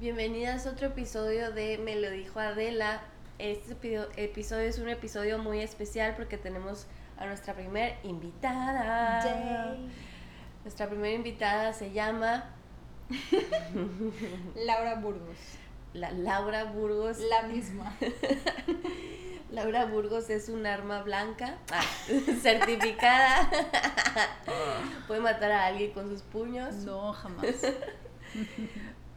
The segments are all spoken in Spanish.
Bienvenidas a otro episodio de Me lo dijo Adela. Este epi- episodio es un episodio muy especial porque tenemos a nuestra primer invitada. Nuestra primera invitada se llama Laura Burgos. la Laura Burgos. La misma. Laura Burgos es un arma blanca, ah, certificada. Puede matar a alguien con sus puños. No, jamás.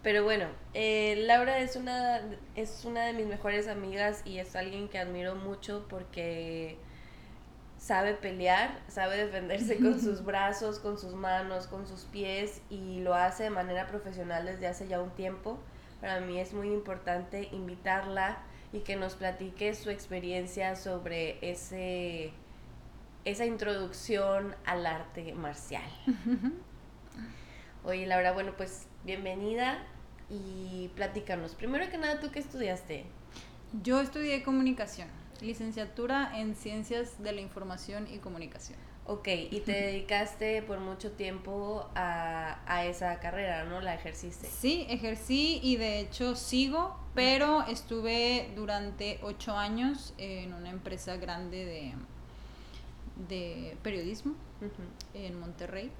Pero bueno, eh, Laura es una, es una de mis mejores amigas y es alguien que admiro mucho porque sabe pelear, sabe defenderse con sus brazos, con sus manos, con sus pies y lo hace de manera profesional desde hace ya un tiempo. Para mí es muy importante invitarla y que nos platique su experiencia sobre ese, esa introducción al arte marcial. Oye, Laura, bueno, pues bienvenida y platícanos. Primero que nada, ¿tú qué estudiaste? Yo estudié comunicación, licenciatura en ciencias de la información y comunicación. Ok, y te dedicaste por mucho tiempo a, a esa carrera, ¿no? La ejerciste. Sí, ejercí y de hecho sigo, pero estuve durante ocho años en una empresa grande de, de periodismo en Monterrey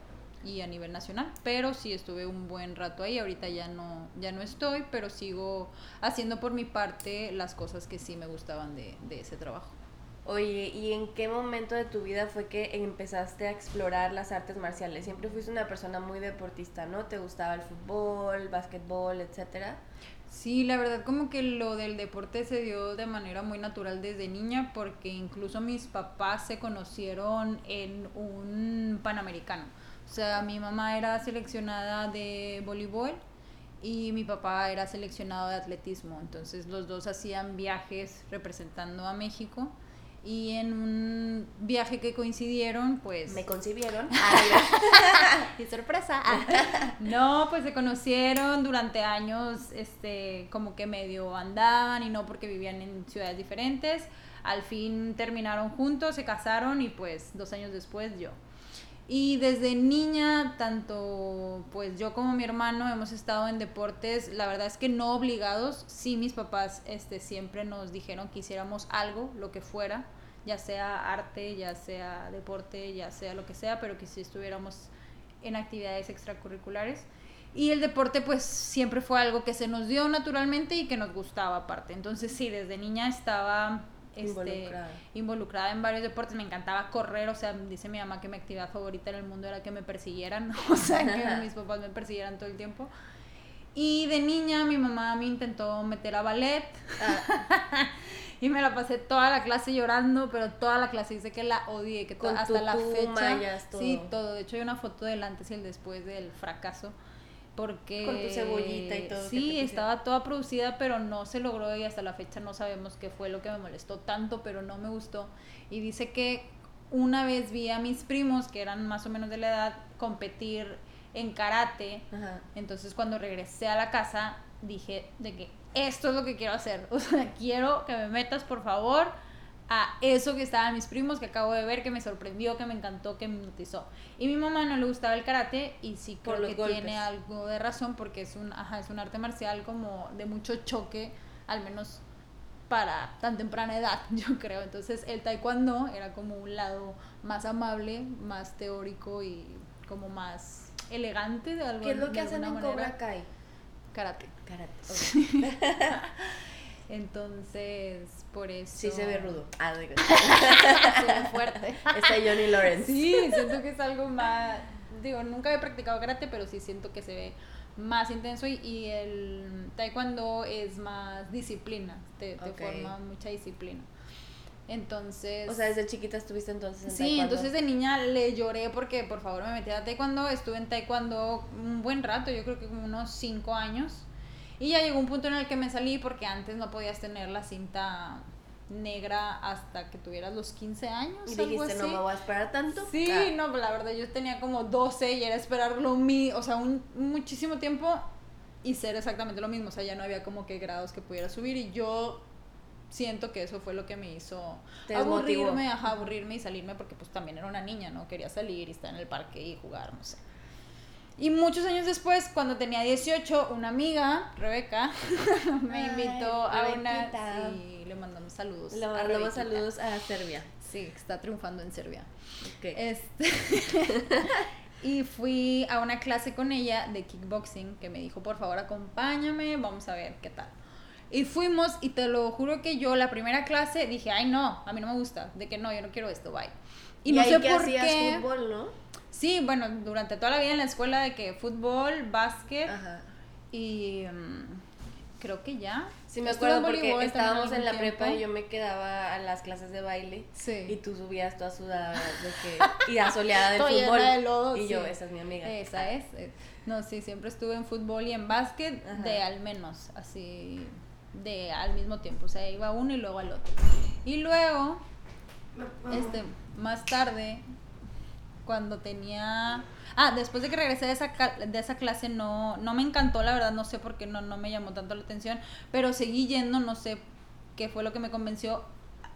y a nivel nacional, pero sí estuve un buen rato ahí, ahorita ya no, ya no estoy, pero sigo haciendo por mi parte las cosas que sí me gustaban de, de ese trabajo. Oye, ¿y en qué momento de tu vida fue que empezaste a explorar las artes marciales? Siempre fuiste una persona muy deportista, ¿no? ¿Te gustaba el fútbol, básquetbol, etcétera? Sí, la verdad como que lo del deporte se dio de manera muy natural desde niña porque incluso mis papás se conocieron en un panamericano. O sea, mi mamá era seleccionada de voleibol y mi papá era seleccionado de atletismo. Entonces los dos hacían viajes representando a México y en un viaje que coincidieron, pues... ¿Me concibieron? ¡Qué sorpresa! no, pues se conocieron durante años, este, como que medio andaban y no porque vivían en ciudades diferentes. Al fin terminaron juntos, se casaron y pues dos años después yo. Y desde niña, tanto pues yo como mi hermano hemos estado en deportes, la verdad es que no obligados, sí mis papás este, siempre nos dijeron que hiciéramos algo, lo que fuera, ya sea arte, ya sea deporte, ya sea lo que sea, pero que sí estuviéramos en actividades extracurriculares. Y el deporte pues siempre fue algo que se nos dio naturalmente y que nos gustaba aparte. Entonces sí, desde niña estaba este, Involucrada. involucrada en varios deportes, me encantaba correr, o sea, dice mi mamá que mi actividad favorita en el mundo era que me persiguieran, o sea, que mis papás me persiguieran todo el tiempo. Y de niña mi mamá me intentó meter a ballet Ah, y me la pasé toda la clase llorando, pero toda la clase dice que la odié, que Con hasta la fecha. mallas, Sí, todo. todo. De hecho hay una foto del antes y el después del fracaso. Porque Con tu cebollita y todo Sí, estaba toda producida, pero no se logró y hasta la fecha no sabemos qué fue lo que me molestó tanto, pero no me gustó. Y dice que una vez vi a mis primos, que eran más o menos de la edad, competir en karate. ajá. Entonces cuando regresé a la casa dije de que esto es lo que quiero hacer. O sea, quiero que me metas por favor a eso que estaban mis primos que acabo de ver, que me sorprendió, que me encantó, que me hipnotizó. Y mi mamá no le gustaba el karate y sí Por creo los que golpes. tiene algo de razón porque es un, ajá, es un arte marcial como de mucho choque, al menos para tan temprana edad, yo creo. Entonces el taekwondo era como un lado más amable, más teórico y como más elegante de algo ¿Qué es lo que hacen en manera. Cobra Kai? Karate. Karate. ok. Entonces, por eso. Sí se ve rudo. Ah, digo. se ve fuerte. Está Johnny Lawrence. Sí, siento que es algo más. Digo, nunca he practicado karate, pero sí siento que se ve más intenso y, y el taekwondo es más disciplina, te, te forma mucha disciplina. Entonces. O sea, desde chiquita estuviste entonces en Sí, taekwondo? entonces de niña le lloré porque por favor me metí a taekwondo, estuve en taekwondo un buen rato, yo creo que como unos 5 años. Y ya llegó un punto en el que me salí porque antes no podías tener la cinta negra hasta que tuvieras los 15 años. Y dijiste, no me voy a esperar tanto. Sí, Ah. no, la verdad yo tenía como 12 y era esperarlo mi, o sea, un, muchísimo tiempo y ser exactamente lo mismo, o sea, ya no había como que grados que pudiera subir y yo siento que eso fue lo que me hizo Te aburrirme, ajá, aburrirme y salirme porque pues también era una niña, ¿no? Quería salir y estar en el parque y jugar, no sé. Y muchos años después, cuando tenía 18, una amiga, Rebeca, me Ay, invitó a una... Sí, le mandamos saludos. Le mandamos saludos a Serbia. Sí, está triunfando en Serbia. Este, y fui a una clase con ella de kickboxing que me dijo, por favor, acompáñame, vamos a ver qué tal. Y fuimos y te lo juro que yo la primera clase dije, ay no, a mí no me gusta, de que no, yo no quiero esto, bye. Y, no sé que por hacías qué. fútbol, ¿no? Sí, bueno, durante toda la vida en la escuela de que fútbol, básquet Ajá. y mm, creo que ya. Sí, me acuerdo porque estábamos en la prepa y yo me quedaba a las clases de baile Sí. y tú subías toda sudada de que, y asoleada del fútbol. de lodo, y yo, esa es mi amiga. Esa es. eh, No, sí, siempre estuve en fútbol y en básquet Ajá. de al menos, así, de al mismo tiempo. O sea, iba uno y luego al otro. Y luego, este, más tarde, cuando tenía... Ah, después de que regresé de esa, de esa clase no, no me encantó, la verdad, no sé por qué no, no me llamó tanto la atención, pero seguí yendo, no sé qué fue lo que me convenció.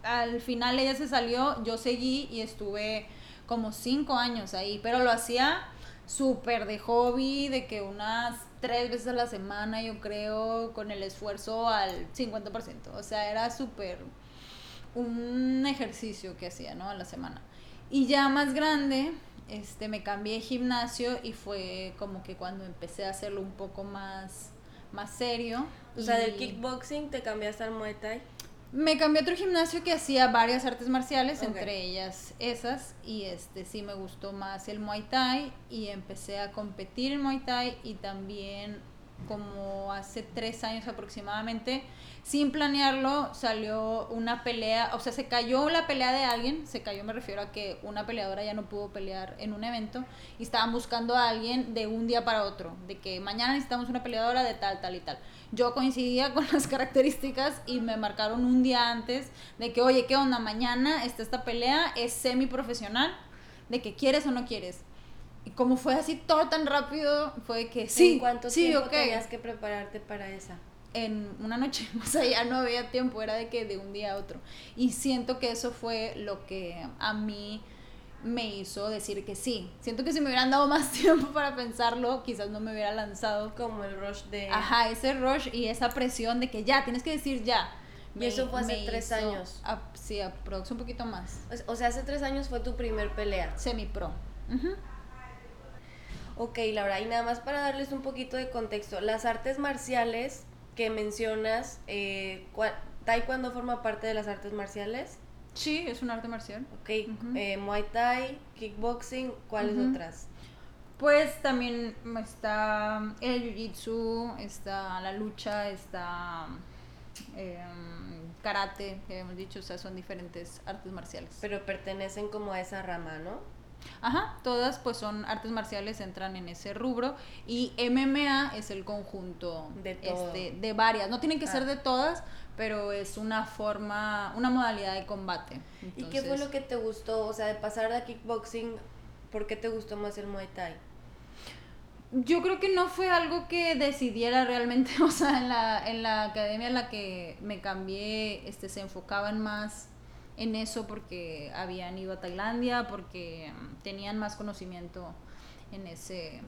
Al final ella se salió, yo seguí y estuve como cinco años ahí, pero lo hacía súper de hobby, de que unas tres veces a la semana, yo creo, con el esfuerzo al 50%. O sea, era súper un ejercicio que hacía, ¿no? A la semana. Y ya más grande, este, me cambié de gimnasio y fue como que cuando empecé a hacerlo un poco más, más serio. O sea, del kickboxing te cambiaste al Muay Thai. Me cambié a otro gimnasio que hacía varias artes marciales, entre ellas esas, y este sí me gustó más el Muay Thai y empecé a competir en Muay Thai y también como hace tres años aproximadamente, sin planearlo, salió una pelea, o sea, se cayó la pelea de alguien, se cayó me refiero a que una peleadora ya no pudo pelear en un evento y estaban buscando a alguien de un día para otro, de que mañana necesitamos una peleadora de tal, tal y tal. Yo coincidía con las características y me marcaron un día antes de que, oye, ¿qué onda? Mañana está esta pelea, es semi profesional, de que quieres o no quieres. Y como fue así todo tan rápido, fue que sí, ¿En cuánto sí, tiempo ok. tenías que prepararte para esa? En una noche, o sea, ya no había tiempo, era de que de un día a otro. Y siento que eso fue lo que a mí me hizo decir que sí. Siento que si me hubieran dado más tiempo para pensarlo, quizás no me hubiera lanzado. Como el rush de... Ajá, ese rush y esa presión de que ya, tienes que decir ya. Y eso fue hace me tres años. a- sí, aprox un poquito más. O- sea, hace tres años fue tu primer pelea. Semi-pro. Ujú. Ok, Laura, y nada más para darles un poquito de contexto, las artes marciales que mencionas, eh, ¿cuál- ¿Taekwondo forma parte de las artes marciales? Sí, es un arte marcial. Ok, eh, Muay Thai, Kickboxing, ¿cuáles otras? Pues también está el jiu-jitsu, está la lucha, está em, karate, que hemos dicho, o sea, son diferentes artes marciales. Pero pertenecen como a esa rama, ¿no? Ajá, todas pues son artes marciales, entran en ese rubro y MMA es el conjunto De todo. este, de varias, no tienen que ser Ah. de todas, pero es una forma, una modalidad de combate. ¿Y qué fue lo que te gustó? O sea, de pasar a Kickboxing, ¿por qué te gustó más el Muay Thai? Yo creo que no fue algo que decidiera realmente, o sea, en la, en la academia en la que me cambié, este, se enfocaban más en eso porque habían ido a Tailandia, porque mm, tenían más conocimiento en ese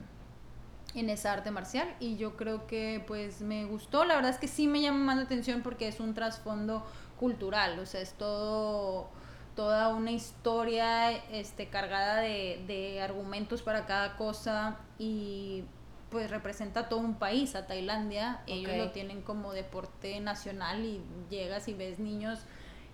en esa arte marcial. Y yo creo que pues me gustó, la verdad es que sí me llama más la atención porque es un trasfondo cultural, o sea, es todo toda una historia este cargada de, de argumentos para cada cosa y pues representa todo un país a Tailandia, ellos lo tienen como deporte nacional y llegas y ves niños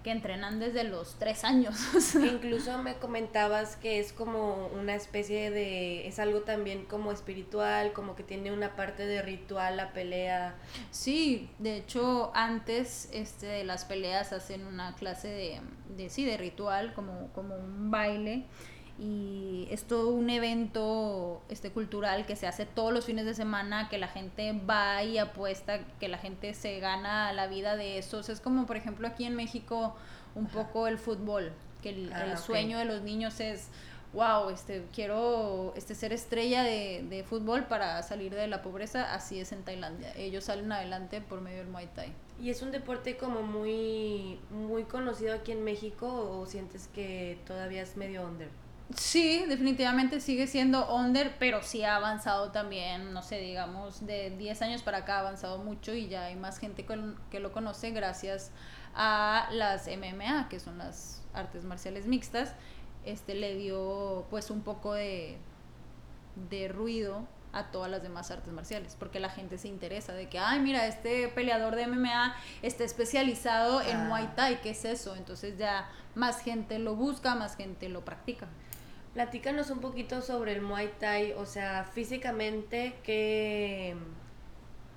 que entrenan desde los tres años. incluso me comentabas que es como una especie de, es algo también como espiritual, como que tiene una parte de ritual la pelea. Sí, de hecho antes este, de las peleas hacen una clase de, de sí, de ritual, como, como un baile. Y es todo un evento este, cultural que se hace todos los fines de semana, que la gente va y apuesta, que la gente se gana la vida de eso. O sea, es como, por ejemplo, aquí en México, un poco el fútbol, que el, Ah, el sueño de los niños es, wow, este, quiero este, ser estrella de, de fútbol para salir de la pobreza. Así es en Tailandia. Ellos salen adelante por medio del Muay Thai. ¿Y es un deporte como muy, muy conocido aquí en México o sientes que todavía es medio under? Sí, definitivamente sigue siendo under, pero sí ha avanzado también, no sé, digamos, de 10 años para acá ha avanzado mucho y ya hay más gente que lo conoce gracias a las MMA, que son las artes marciales mixtas, este le dio pues un poco de, de ruido a todas las demás artes marciales, porque la gente se interesa de que, ay, mira, este peleador de MMA está especializado en ah. Muay Thai, ¿qué es eso? Entonces ya más gente lo busca, más gente lo practica. Platícanos un poquito sobre el Muay Thai, o sea, físicamente, que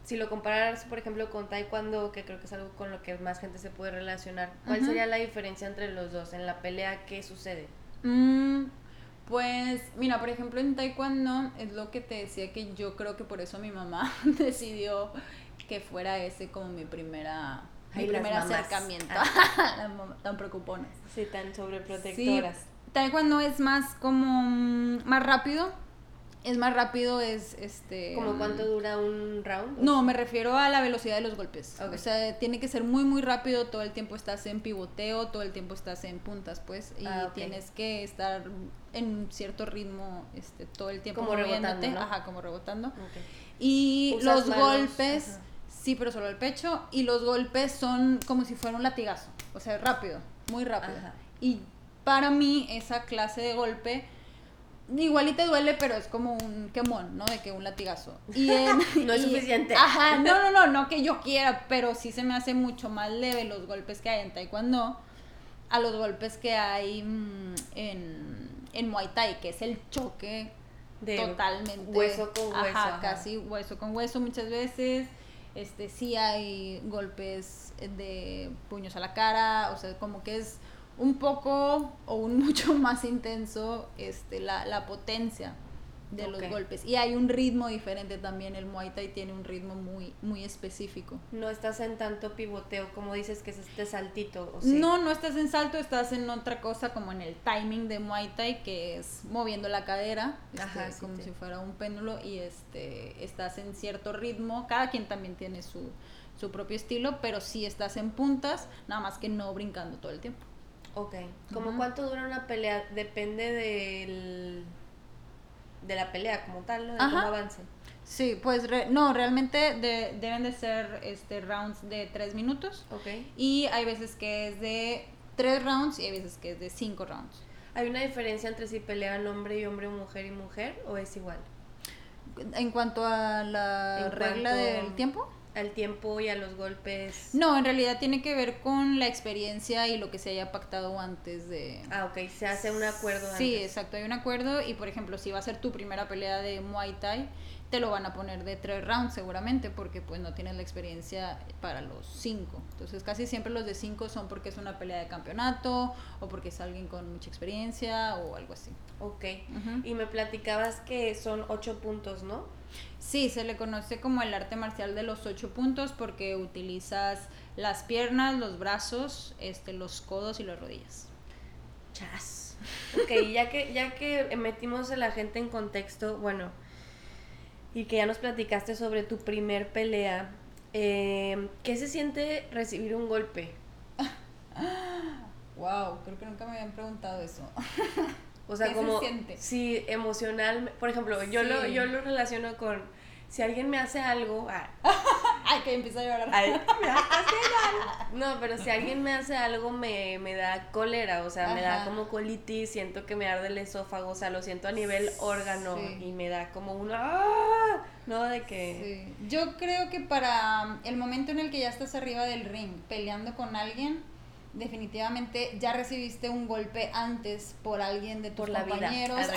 si lo comparas, por ejemplo, con Taekwondo, que creo que es algo con lo que más gente se puede relacionar, ¿cuál sería la diferencia entre los dos? En la pelea, ¿qué sucede? Mm, pues, mira, por ejemplo, en Taekwondo es lo que te decía que yo creo que por eso mi mamá decidió que fuera ese como mi primera mi primer acercamiento. Ah. tan preocuponas. Sí, tan sobreprotectoras. Sí, taekwondo es más como mm, más rápido. Es más rápido, es este. ¿Como cuánto dura un round? No, me refiero a la velocidad de los golpes. O sea, tiene que ser muy, muy rápido. Todo el tiempo estás en pivoteo, todo el tiempo estás en puntas, pues. Y ah, tienes que estar en cierto ritmo este, todo el tiempo. Como rebotando. Ajá, como rebotando. Y los golpes. Sí, pero solo el pecho. Y los golpes son como si fuera un latigazo. O sea, rápido, muy rápido. Y para mí esa clase de golpe igual y te duele, pero es como un quemón, ¿no? De que un latigazo. Y no es suficiente. Ajá, no, no, no, no que yo quiera, pero sí se me hace mucho más leve los golpes que hay en taekwondo a los golpes que hay mm, en, en Muay Thai, que es el choque de totalmente hueso con hueso. Ajá, casi hueso con hueso muchas veces. Este, sí hay golpes de puños a la cara, o sea, como que es un poco o un mucho más intenso este, la, la potencia de los golpes. Y hay un ritmo diferente también, el Muay Thai tiene un ritmo muy, muy específico. No estás en tanto pivoteo como dices que es este saltito. ¿o No, no estás en salto, estás en otra cosa como en el timing de Muay Thai, que es moviendo la cadera, este, como si fuera un péndulo, y este, estás en cierto ritmo. Cada quien también tiene su, su propio estilo, pero sí estás en puntas, nada más que no brincando todo el tiempo. Ok. ¿Cómo cuánto dura una pelea? Depende del, de la pelea como tal, ¿no? De cómo avance. Sí, pues no, realmente deben de ser este rounds de tres minutos. Ok. Y hay veces que es de tres rounds y hay veces que es de cinco rounds. ¿Hay una diferencia entre si pelean hombre y hombre, mujer y mujer o es igual? En cuanto a la regla del tiempo al tiempo y a los golpes? No, en realidad tiene que ver con la experiencia y lo que se haya pactado antes de... Ah, ok, se hace un acuerdo. Sí, exacto, hay un acuerdo y por ejemplo, si va a ser tu primera pelea de Muay Thai, te lo van a poner de tres rounds seguramente porque pues no tienes la experiencia para los cinco. Entonces casi siempre los de cinco son porque es una pelea de campeonato o porque es alguien con mucha experiencia o algo así. Ok, y me platicabas que son ocho puntos, ¿no? Sí, se le conoce como el arte marcial de los ocho puntos porque utilizas las piernas, los brazos, este, los codos y las rodillas. Chas. Ok, ya que, ya que metimos a la gente en contexto, bueno, y que ya nos platicaste sobre tu primer pelea, eh, ¿qué se siente recibir un golpe? wow, creo que nunca me habían preguntado eso. O sea, como si emocional, por ejemplo, yo lo yo lo relaciono con si alguien me hace algo, ah, ay, que empieza a llorar. no, pero si alguien me hace algo me, me da cólera, o sea, me da como colitis, siento que me arde el esófago, o sea, lo siento a nivel órgano y me da como una ¡ah! no de que sí. Yo creo que para el momento en el que ya estás arriba del ring peleando con alguien definitivamente ya recibiste un golpe antes por alguien de tus por compañeros.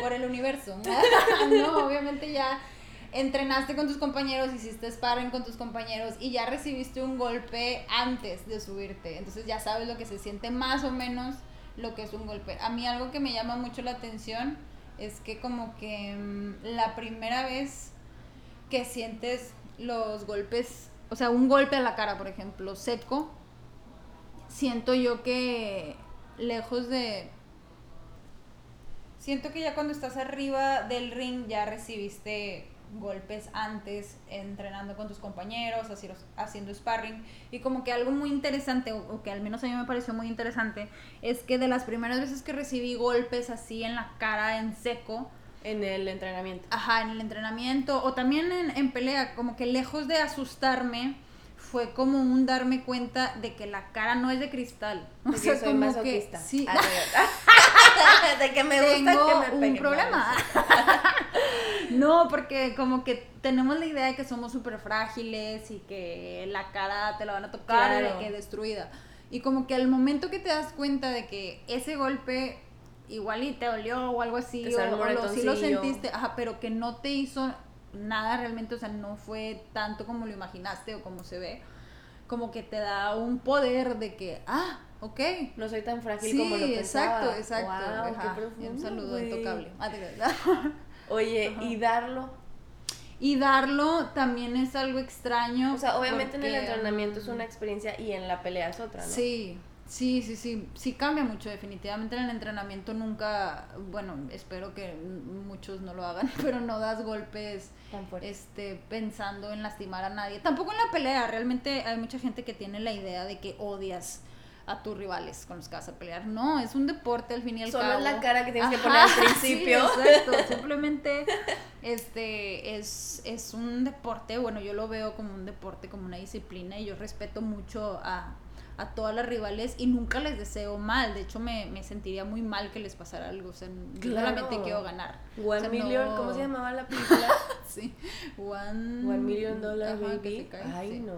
por el universo. no, obviamente ya entrenaste con tus compañeros, hiciste sparring con tus compañeros y ya recibiste un golpe antes de subirte. Entonces ya sabes lo que se siente más o menos lo que es un golpe. A mí algo que me llama mucho la atención es que como que mm, la primera vez que sientes los golpes o sea, un golpe a la cara, por ejemplo, seco, siento yo que lejos de... Siento que ya cuando estás arriba del ring ya recibiste golpes antes entrenando con tus compañeros, haciendo, sparring. Y como que algo muy interesante, o, que al menos a mí me pareció muy interesante, es que de las primeras veces que recibí golpes así en la cara, en seco, en el entrenamiento. Ajá, en el entrenamiento, o también en, en pelea, como que lejos de asustarme, fue como un darme cuenta de que la cara no es de cristal. O sea, soy como que sí. Ah, de que me gusta Tengo que me un problema. no, porque como que tenemos la idea de que somos súper frágiles y que la cara te la van a tocar y de que destruida. Y como que al momento que te das cuenta de que ese golpe igual y te dolió o algo así, o, o lo, sí lo sentiste, ajá, pero que no te hizo nada realmente, o sea, no fue tanto como lo imaginaste o como se ve, como que te da un poder de que, ah, ok. No soy tan frágil como lo pensaba. exacto, exacto. un saludo intocable. Ah, Oye, ¿y darlo? Y darlo también es algo extraño. O sea, obviamente en el entrenamiento es una experiencia y en la pelea es otra, ¿no? Sí, Sí, sí, sí, sí cambia mucho definitivamente en el entrenamiento nunca, bueno, espero que muchos no lo hagan, pero no das golpes este pensando en lastimar a nadie. Tampoco en la pelea, realmente hay mucha gente que tiene la idea de que odias a tus rivales con los que vas a pelear. No, es un deporte al fin y al cabo. Solo es la cara que tienes que poner al principio. exacto, simplemente este es, es un deporte, bueno, yo lo veo como un deporte, como una disciplina y yo respeto mucho a a todas las rivales y nunca les deseo mal. De hecho, me, me sentiría muy mal que les pasara algo. O sea, claramente quiero ganar. One Million, ¿cómo se llamaba la película? sí, One, One Million Dollar Baby. Ay, no.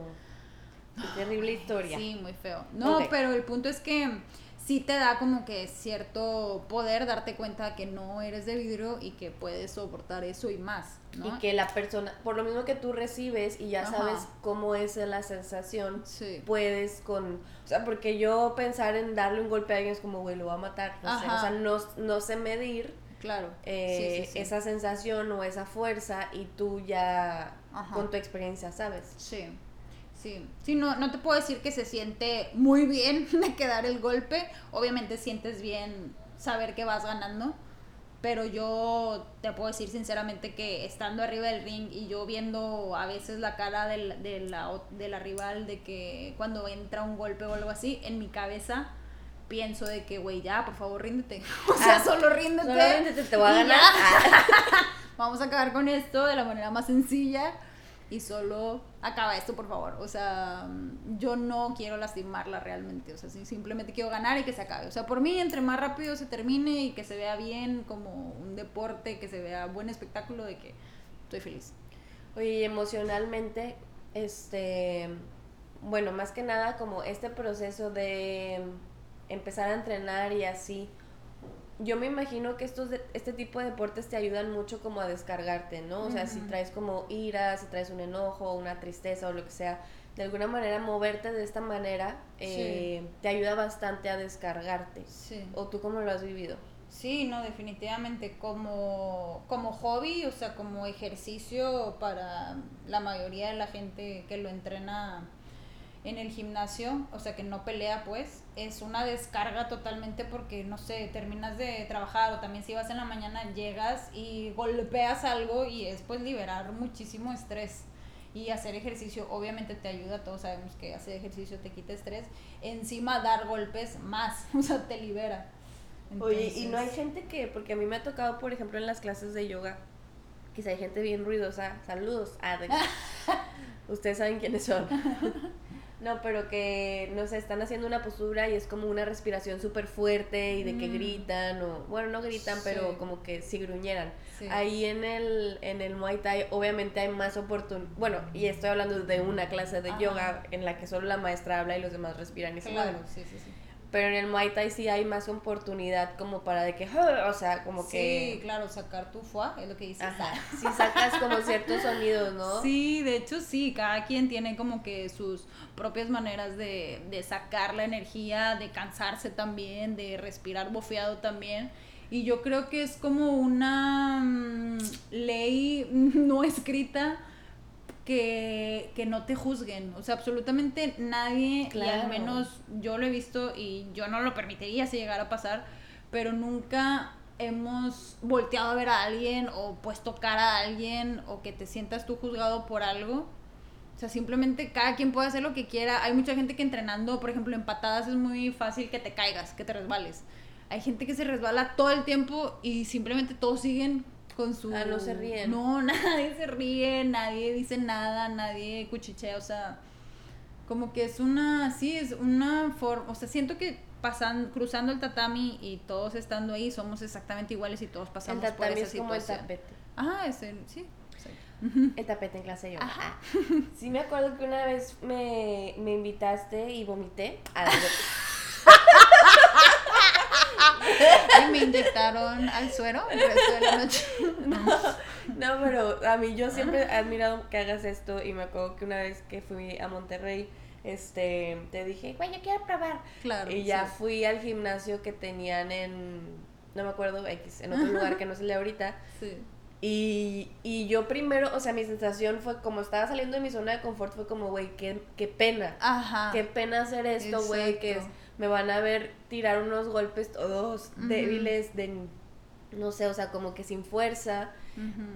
Qué terrible historia. Sí, muy feo. No, pero el punto es que sí te da como que cierto poder darte cuenta que no eres de vidrio y que puedes soportar eso y más. Y que la persona, por lo mismo que tú recibes y ya sabes cómo es la sensación, puedes con, o sea, porque yo pensar en darle un golpe a alguien es como, güey, lo va a matar, o sea, no, no sé medir. Claro. Eh, esa sensación o esa fuerza y tú ya con tu experiencia sabes. Sí. Sí, sí no, no te puedo decir que se siente muy bien de quedar el golpe. Obviamente sientes bien saber que vas ganando. Pero yo te puedo decir sinceramente que estando arriba del ring y yo viendo a veces la cara de la, de la rival de que cuando entra un golpe o algo así, en mi cabeza pienso de que, güey, ya, por favor, ríndete. O sea, ah, solo ríndete. Solo ríndete, te voy a ganar. Vamos a acabar con esto de la manera más sencilla y solo acaba esto, por favor. O sea, yo no quiero lastimarla realmente. O sea, simplemente quiero ganar y que se acabe. O sea, por mí, entre más rápido se termine y que se vea bien como un deporte, que se vea buen espectáculo, de que estoy feliz. Oye, emocionalmente, este, bueno, más que nada como este proceso de empezar a entrenar y así, yo me imagino que estos este tipo de deportes te ayudan mucho como a descargarte, ¿no? O sea, si traes como ira, si traes un enojo, una tristeza o lo que sea, de alguna manera moverte de esta manera eh, te ayuda bastante a descargarte. Sí. ¿O tú cómo lo has vivido? Sí, no, definitivamente como, como hobby, o sea, como ejercicio para la mayoría de la gente que lo entrena en el gimnasio, o sea que no pelea pues, es una descarga totalmente porque, no sé, terminas de trabajar o también si vas en la mañana llegas y golpeas algo y es pues liberar muchísimo estrés y hacer ejercicio obviamente te ayuda, todos sabemos que hacer ejercicio te quita estrés, encima dar golpes más, o sea, te libera. Oye, y no hay gente que, porque a mí me ha tocado, por ejemplo, en las clases de yoga, quizá hay gente bien ruidosa, saludos, ah, ustedes saben quiénes son. No, pero que, no sé, están haciendo una postura y es como una respiración súper fuerte y de que mm. gritan, o, bueno, no gritan, pero como que si gruñeran. Ahí en el, en el Muay Thai obviamente hay más oportunidad, bueno, y estoy hablando de una clase de yoga en la que solo la maestra habla y los demás respiran y se mueven. Sí, sí, sí. Pero en el Muay Thai sí hay más oportunidad como para de que, o sea, como que... Sí, claro, sacar tu foie, es lo que dices. Sí sacas como ciertos sonidos, ¿no? Sí, de hecho sí, cada quien tiene como que sus propias maneras de, de sacar la energía, de cansarse también, de respirar bofeado también. Y yo creo que es como una mm, ley no escrita que, que, no te juzguen. O sea, absolutamente nadie, y al menos yo lo he visto y yo no lo permitiría si llegara a pasar, pero nunca hemos volteado a ver a alguien o puesto cara a alguien o que te sientas tú juzgado por algo. O sea, simplemente cada quien puede hacer lo que quiera. Hay mucha gente que entrenando, por ejemplo, en patadas es muy fácil que te caigas, que te resbales. Hay gente que se resbala todo el tiempo y simplemente todos siguen con su... Ah, no se ríen. No, nadie se ríe, nadie dice nada, nadie cuchichea, o sea, como que es una, sí, es una forma, o sea, siento que pasan, cruzando el tatami y todos estando ahí somos exactamente iguales y todos pasamos el por esa es como el situación. tapete. Ajá, es el, sí. El tapete en clase yo. Ajá. Sí me acuerdo que una vez me, me invitaste y vomité. A la Y me inyectaron al suero el resto de la noche. No, pero a mí yo siempre he admirado que hagas esto y me acuerdo que una vez que fui a Monterrey, este, te dije, güey, yo quiero probar. Claro. Y ya sí. fui al gimnasio que tenían en, no me acuerdo, X, en otro lugar que no es el de ahorita. Sí. Y, y yo primero, o sea, mi sensación fue como estaba saliendo de mi zona de confort, fue como, güey, qué, qué pena. Ajá. Qué pena hacer esto, güey, que es-. Me van a ver tirar unos golpes todos débiles, de, no sé, o sea, como que sin fuerza.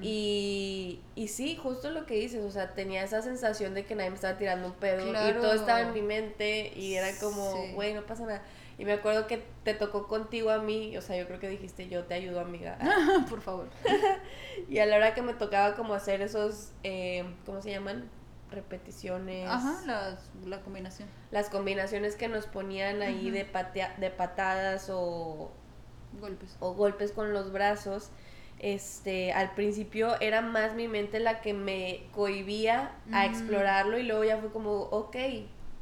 Y, y sí, justo lo que dices, o sea, tenía esa sensación de que nadie me estaba tirando un pedo y todo estaba en mi mente y era como, Sí. güey, no pasa nada. Y me acuerdo que te tocó contigo a mí, o sea, yo creo que dijiste, yo te ayudo, amiga. Por favor. Y a la hora que me tocaba como hacer esos, eh, ¿cómo se llaman? Repeticiones. Ajá, las- la combinación. Las combinaciones que nos ponían ahí de, patea- de patadas o, Golpes. o golpes con los brazos. Este, al principio era más mi mente la que me cohibía a explorarlo y luego ya fue como, ok,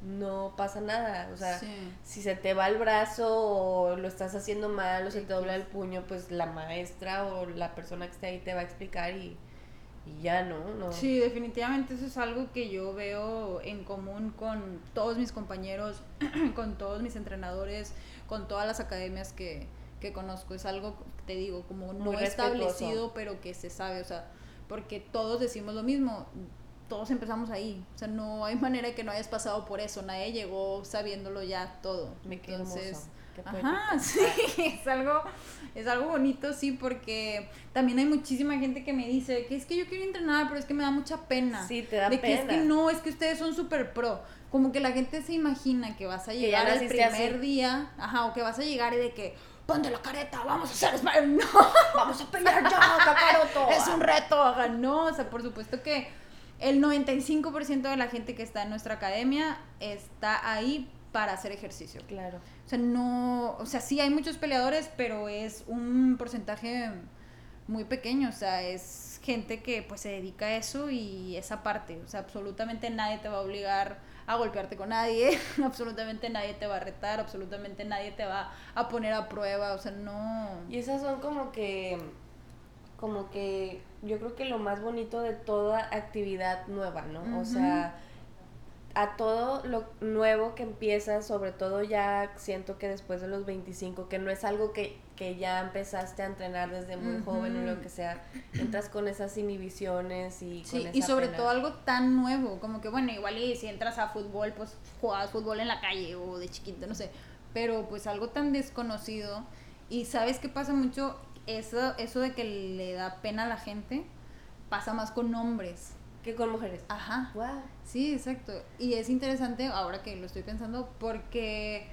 no pasa nada. O sea, sí. si se te va el brazo o lo estás haciendo mal o se te dobla el puño, pues la maestra o la persona que esté ahí te va a explicar y, y ya, ¿no? no. Sí, definitivamente eso es algo que yo veo en común con todos mis compañeros, con todos mis entrenadores, con todas las academias que, que conozco. Es algo, te digo, como no Muy establecido, pero que se sabe, o sea, porque todos decimos lo mismo. Todos empezamos ahí, o sea, no hay manera que no hayas pasado por eso, nadie llegó sabiéndolo ya todo. Me qué Entonces, Ajá, sí, es algo, es algo bonito, sí, porque también hay muchísima gente que me dice que es que yo quiero entrenar, pero es que me da mucha pena. Sí, te da de que es pena. que no, es que ustedes son súper pro. Como que la gente se imagina que vas a llegar naciste primer así. día, ajá, o que vas a llegar y de que ponte la careta, vamos a hacer Sparring". No, vamos a pelear ya, Kakaroto. es un reto, ajá, no, o sea, por supuesto que el 95% de la gente que está en nuestra academia está ahí para hacer ejercicio. Claro. O sea, no, o sea, sí hay muchos peleadores, pero es un porcentaje muy pequeño, o sea, es gente que pues se dedica a eso y esa parte, o sea, absolutamente nadie te va a obligar a golpearte con nadie, absolutamente nadie te va a retar, absolutamente nadie te va a poner a prueba, o sea, no. Y esas son como que, como que, yo creo que lo más bonito de toda actividad nueva, ¿no? O sea, a todo lo nuevo que empieza, sobre todo ya siento que después de los 25, que no es algo que, que ya empezaste a entrenar desde muy joven o lo que sea, entras con esas inhibiciones y con Sí, esa y sobre pena. todo algo tan nuevo, como que bueno, igual y si entras a fútbol, pues jugabas fútbol en la calle o de chiquito, no sé, pero pues algo tan desconocido y sabes qué pasa mucho, eso, eso de que le da pena a la gente, pasa más con hombres. Que con mujeres. Ajá. Wow. Sí, exacto. Y es interesante ahora que lo estoy pensando porque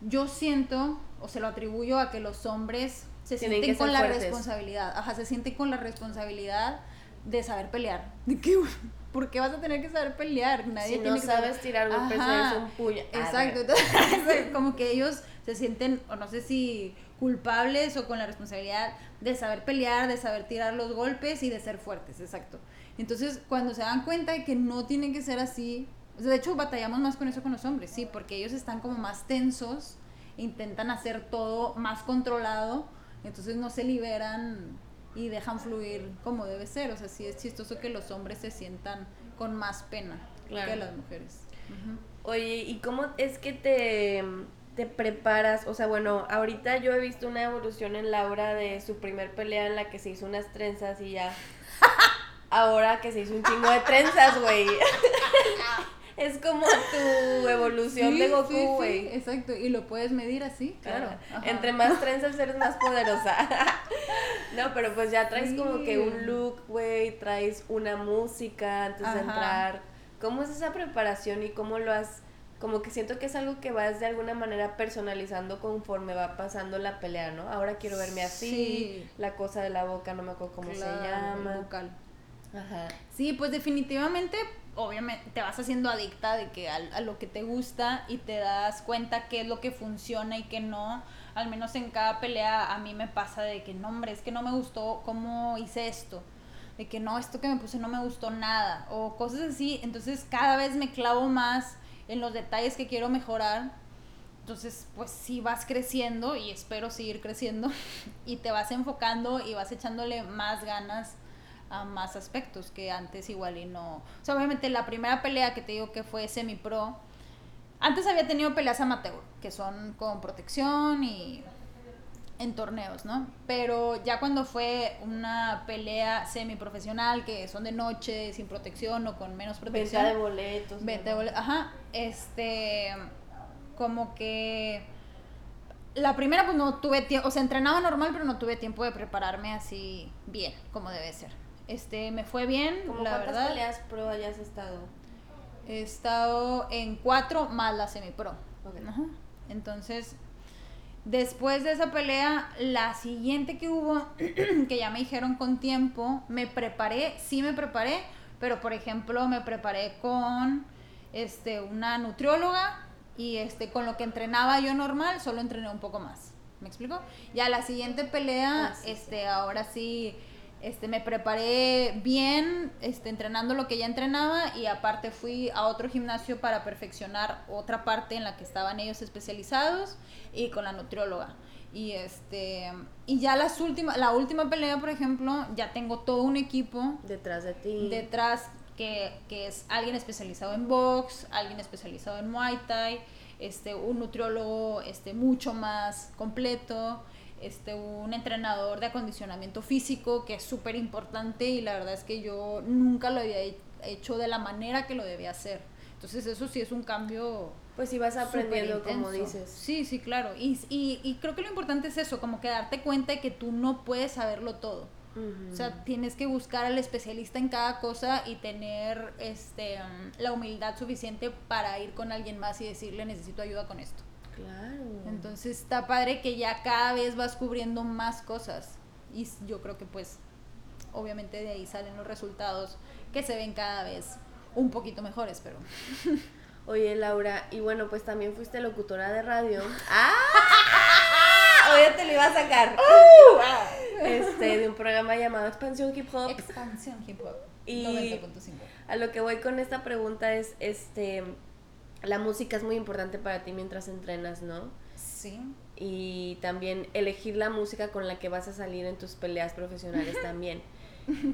yo siento o se lo atribuyo a que los hombres se Tienen sienten con la fuertes. responsabilidad. Ajá, se sienten con la responsabilidad de saber pelear. ¿De qué? ¿Por qué vas a tener que saber pelear? Nadie Si tiene no que saber- sabes tirar golpes, Ajá, eres un puño. Ah, Exacto, entonces como que ellos se sienten, o no sé si culpables o con la responsabilidad de saber pelear, de saber tirar los golpes y de ser fuertes, exacto. Entonces, cuando se dan cuenta de que no tiene que ser así, o sea, de hecho batallamos más con eso con los hombres, sí, porque ellos están como más tensos, intentan hacer todo más controlado, entonces no se liberan y dejan fluir como debe ser, o sea, sí es chistoso que los hombres se sientan con más pena Claro. que las mujeres. Oye, ¿y cómo es que te, te preparas? O sea, bueno, ahorita yo he visto una evolución en Laura de su primer pelea en la que se hizo unas trenzas y ya. Ahora que se hizo un chingo de trenzas, güey. es como tu evolución de Goku, güey. exacto, y lo puedes medir así, claro. Entre más trenzas eres más poderosa. no, pero pues ya traes como que un look, güey, traes una música antes de entrar. ¿Cómo es esa preparación y cómo lo has como que siento que es algo que vas de alguna manera personalizando conforme va pasando la pelea, ¿no? Ahora quiero verme así, la cosa de la boca, no me acuerdo cómo se llama. Vocal. Ajá. Sí, pues definitivamente, obviamente, te vas haciendo adicta de que a, lo que te gusta y te das cuenta qué es lo que funciona y qué no. Al menos en cada pelea a mí me pasa de que, no, hombre, es que no me gustó cómo hice esto. De que no, esto que me puse no me gustó nada. O cosas así. Entonces cada vez me clavo más en los detalles que quiero mejorar. Entonces, pues sí vas creciendo y espero seguir creciendo y te vas enfocando y vas echándole más ganas a más aspectos que antes igual y no. O sea, obviamente la primera pelea que te digo que fue semi pro, antes había tenido peleas amateur, que son con protección y en torneos, ¿no? Pero ya cuando fue una pelea semiprofesional, que son de noche, sin protección o con menos protección. Venta de boletos. Venta de boletos, ajá. Este, como que... La primera pues no tuve tiempo, o sea, entrenaba normal, pero no tuve tiempo de prepararme así bien, como debe ser. Este, me fue bien, la ¿cuántas verdad. peleas pro hayas estado? He estado en cuatro más la semi-pro. Ajá. Entonces, Después de esa pelea, la siguiente que hubo, que ya me dijeron con tiempo, me preparé, sí me preparé, pero por ejemplo me preparé con este, una nutrióloga y este, con lo que entrenaba yo normal, solo entrené un poco más. ¿Me explico? Ya la siguiente pelea, ah, este, ahora sí este, me preparé bien, este, entrenando lo que ya entrenaba y aparte fui a otro gimnasio para perfeccionar otra parte en la que estaban ellos especializados y con la nutrióloga. Y este y ya las últimas la última pelea, por ejemplo, ya tengo todo un equipo detrás de ti. Detrás que, que es alguien especializado en box, alguien especializado en Muay Thai, este un nutriólogo este mucho más completo este, un entrenador de acondicionamiento físico que es súper importante y la verdad es que yo nunca lo había hecho de la manera que lo debía hacer. Entonces eso sí es un cambio. Pues si vas aprendiendo como dices. Sí, sí, claro. Y, y, y, creo que lo importante es eso, como que darte cuenta de que tú no puedes saberlo todo. O sea, tienes que buscar al especialista en cada cosa y tener este, la humildad suficiente para ir con alguien más y decirle necesito ayuda con esto. Claro. Entonces está padre que ya cada vez vas cubriendo más cosas. Y yo creo que pues obviamente de ahí salen los resultados que se ven cada vez un poquito mejores, pero... Oye, Laura, y bueno, pues también fuiste locutora de radio. ¡Ah! Oye, te lo iba a sacar. ¡Uh! Este, de un programa llamado Expansión Hip Hop. Expansión Hip Hop. Y a lo que voy con esta pregunta es, este, la música es muy importante para ti mientras entrenas, ¿no? Sí. Y también elegir la música con la que vas a salir en tus peleas profesionales también.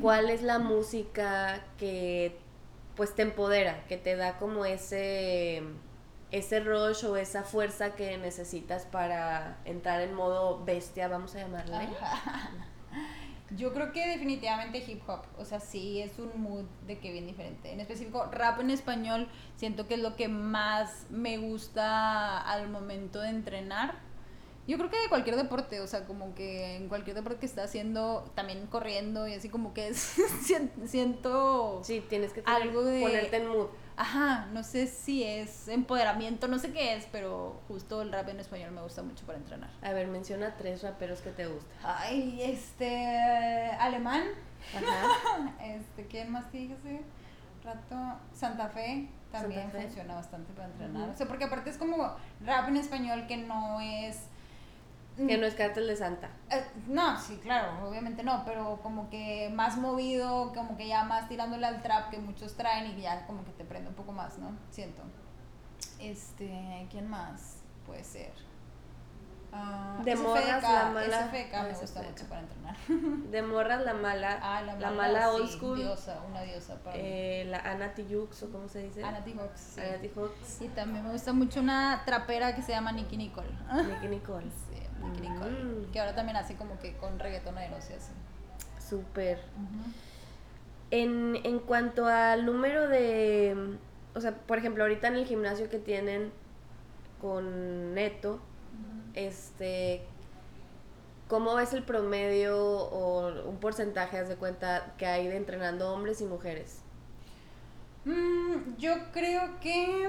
¿Cuál es la música que pues te empodera, que te da como ese ese rush o esa fuerza que necesitas para entrar en modo bestia, vamos a llamarle? Yo creo que definitivamente hip hop, o sea, sí es un mood de que bien diferente. En específico, rap en español, siento que es lo que más me gusta al momento de entrenar. Yo creo que de cualquier deporte, o sea, como que en cualquier deporte que estés haciendo, también corriendo y así como que es, siento... Sí, tienes que algo de, ponerte en mood ajá, no sé si es empoderamiento, no sé qué es, pero justo el rap en español me gusta mucho para entrenar. A ver, menciona tres raperos que te gustan. Ay, este, alemán. Ajá. este, ¿quién más te dije rato? Santa Fe también funciona bastante para entrenar. O sea, porque aparte es como rap en español que no es que no es cártel de Santa. Eh, no, sí, claro, obviamente no, pero como que más movido, como que ya más tirándole al trap que muchos traen y ya como que te prende un poco más, ¿no? Siento. Este, ¿quién más puede ser? Uh, de morras la mala. SFK me gusta mucho para entrenar. De morras la mala. Ah, la, la mala, old school. Diosa, una diosa para eh, La Ana Tijux o cómo se dice. Ana Tijoux. Sí. Ana Tijoux. Y también me gusta mucho una trapera que se llama Nicky Nicole. Nicky Nicole. Sí. Mm. que ahora también hace como que con reggaetoneros y así. Súper. en, en cuanto al número de, o sea, por ejemplo, ahorita en el gimnasio que tienen con Neto, este, ¿cómo ves el promedio o un porcentaje, haz de cuenta, que hay de entrenando hombres y mujeres? Mm, yo creo que,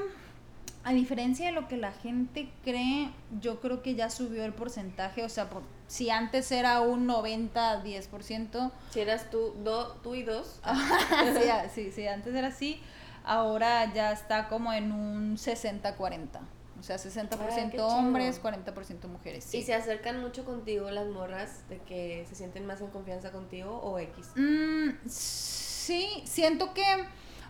a diferencia de lo que la gente cree, yo creo que ya subió el porcentaje, o sea, por, si antes era un 90-10%. Si eras tú, do, tú y dos. sí, sí, sí, antes era así, ahora ya está como en un 60-40. O sea, 60% hombres, 40% mujeres. ¿Y se acercan mucho contigo las morras de que se sienten más en confianza contigo o X? Mm, sí, siento que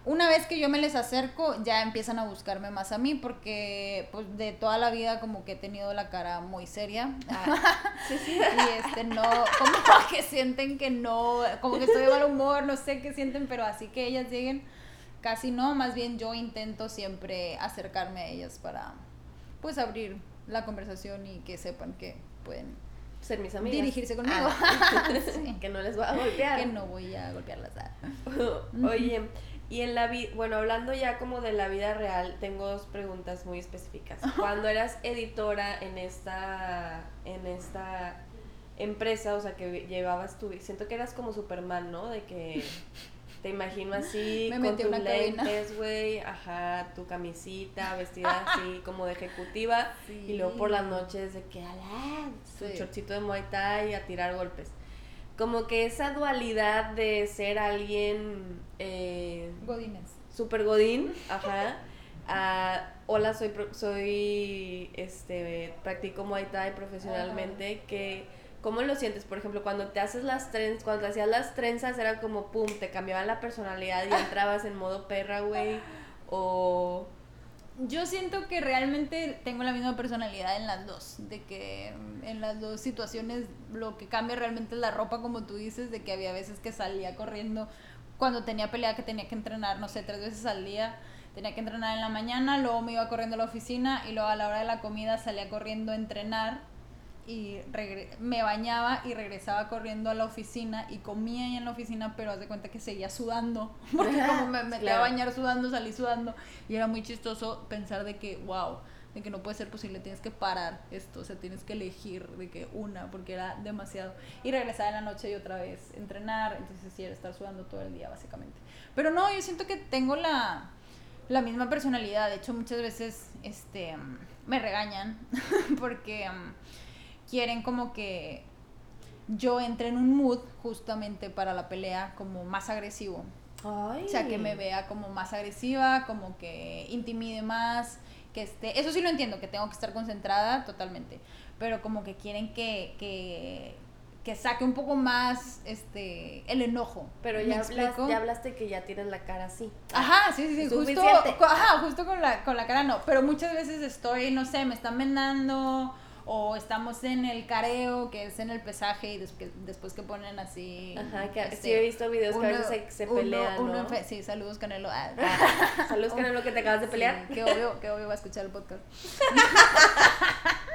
una vez que yo me les acerco, ya empiezan a buscarme más a mí, porque pues de toda la vida como que he tenido la cara muy seria. Ah, sí, sí. y este no, como que sienten que no, como que estoy de mal humor, no sé qué sienten, pero así que ellas lleguen, casi no, más bien yo intento siempre acercarme a ellas para pues abrir la conversación y que sepan que pueden ser mis amigas. Dirigirse conmigo. Ah, que no les voy a golpear. Que no voy a golpearlas. Oye, y en la vida, bueno, hablando ya como de la vida real, tengo dos preguntas muy específicas. Cuando eras editora en esta, en esta empresa, o sea, que llevabas tu, siento que eras como Superman, ¿no? De que te imagino así, con tus lentes, güey, ajá, tu camisita, vestida así como de ejecutiva, y luego por las noches de que, alá, su chorcito de Muay Thai a tirar golpes como que esa dualidad de ser alguien... Eh, Godines. Super godín, ajá. hola, soy, soy, este, practico Muay Thai profesionalmente, que... ¿Cómo lo sientes? Por ejemplo, cuando te haces las trenzas, cuando te hacías las trenzas era como, pum, te cambiaban la personalidad y entrabas en modo perra, güey, o yo siento que realmente tengo la misma personalidad en las dos, de que en las dos situaciones lo que cambia realmente es la ropa, como tú dices, de que había veces que salía corriendo cuando tenía pelea que tenía que entrenar, no sé, tres veces al día, tenía que entrenar en la mañana, luego me iba corriendo a la oficina y luego a la hora de la comida salía corriendo a entrenar y me bañaba y regresaba corriendo a la oficina y comía ahí en la oficina, pero haz de cuenta que seguía sudando, porque como me metí a bañar sudando, salí sudando y era muy chistoso pensar de que, wow, de que no puede ser posible, tienes que parar esto, o sea, tienes que elegir de que una, porque era demasiado. Y regresaba en la noche y otra vez entrenar, entonces sí, era estar sudando todo el día básicamente. Pero no, yo siento que tengo la, la misma personalidad, de hecho muchas veces este, me regañan porque quieren como que yo entre en un mood justamente para la pelea como más agresivo. O sea, que me vea como más agresiva, como que intimide más, que esté... Eso sí lo entiendo, que tengo que estar concentrada totalmente, pero como que quieren que, que, que saque un poco más este el enojo. Pero ya, ya hablaste que ya tienes la cara así. Ajá, sí, sí, sí. Justo, ajá, justo con la, con la cara no. Pero muchas veces estoy, no sé, me están vendando o estamos en el careo, que es en el pesaje, y después, después que ponen así. Ajá, que este, sí he visto videos que a veces se, pelean. Uno, sí, saludos Canelo. Ah, saludos Canelo que te acabas de pelear. que obvio, que obvio va a escuchar el podcast.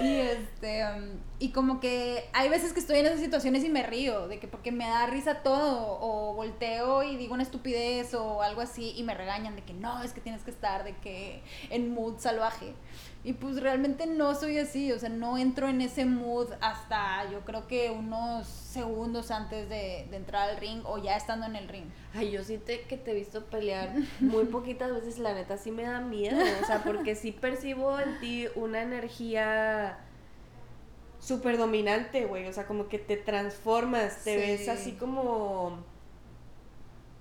y este um, y como que hay veces que estoy en esas situaciones y me río de que porque me da risa todo o volteo y digo una estupidez o algo así y me regañan de que no es que tienes que estar de que en mood salvaje y pues realmente no soy así, o sea, no entro en ese mood hasta yo creo que unos segundos antes de, entrar al ring o ya estando en el ring. Ay, yo sí te, que te he visto pelear muy poquitas veces, la neta sí me da miedo, o sea, porque sí percibo en ti una energía súper dominante, güey, o sea, como que te transformas, te ves así como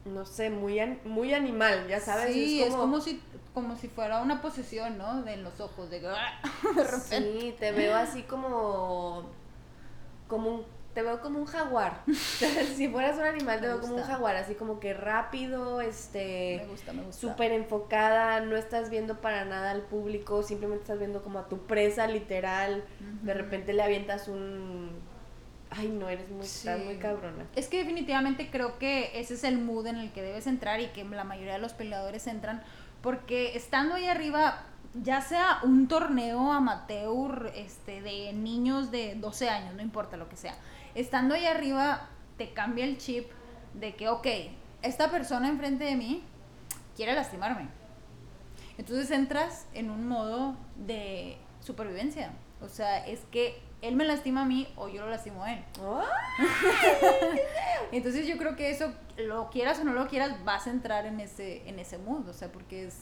no sé, muy, muy animal, ya sabes. Sí, es como, si como si fuera una posesión, ¿no? De los ojos, de, de repente. Sí, te veo así como, como un, te veo como un jaguar. si fueras un animal, te veo como un jaguar, así como que rápido, este, me gusta, me gusta. súper enfocada, no estás viendo para nada al público, simplemente estás viendo como a tu presa, literal. De repente le avientas un Ay, no, eres muy, muy cabrona. Es que definitivamente creo que ese es el mood en el que debes entrar y que la mayoría de los peleadores entran, porque estando ahí arriba, ya sea un torneo amateur este, de niños de 12 años, no importa lo que sea, estando ahí arriba te cambia el chip de que, ok, esta persona enfrente de mí quiere lastimarme. Entonces entras en un modo de supervivencia. O sea, es que él me lastima a mí o yo lo lastimo a él. Entonces yo creo que eso, lo quieras o no lo quieras, vas a entrar en ese, en ese mood, o sea, porque es,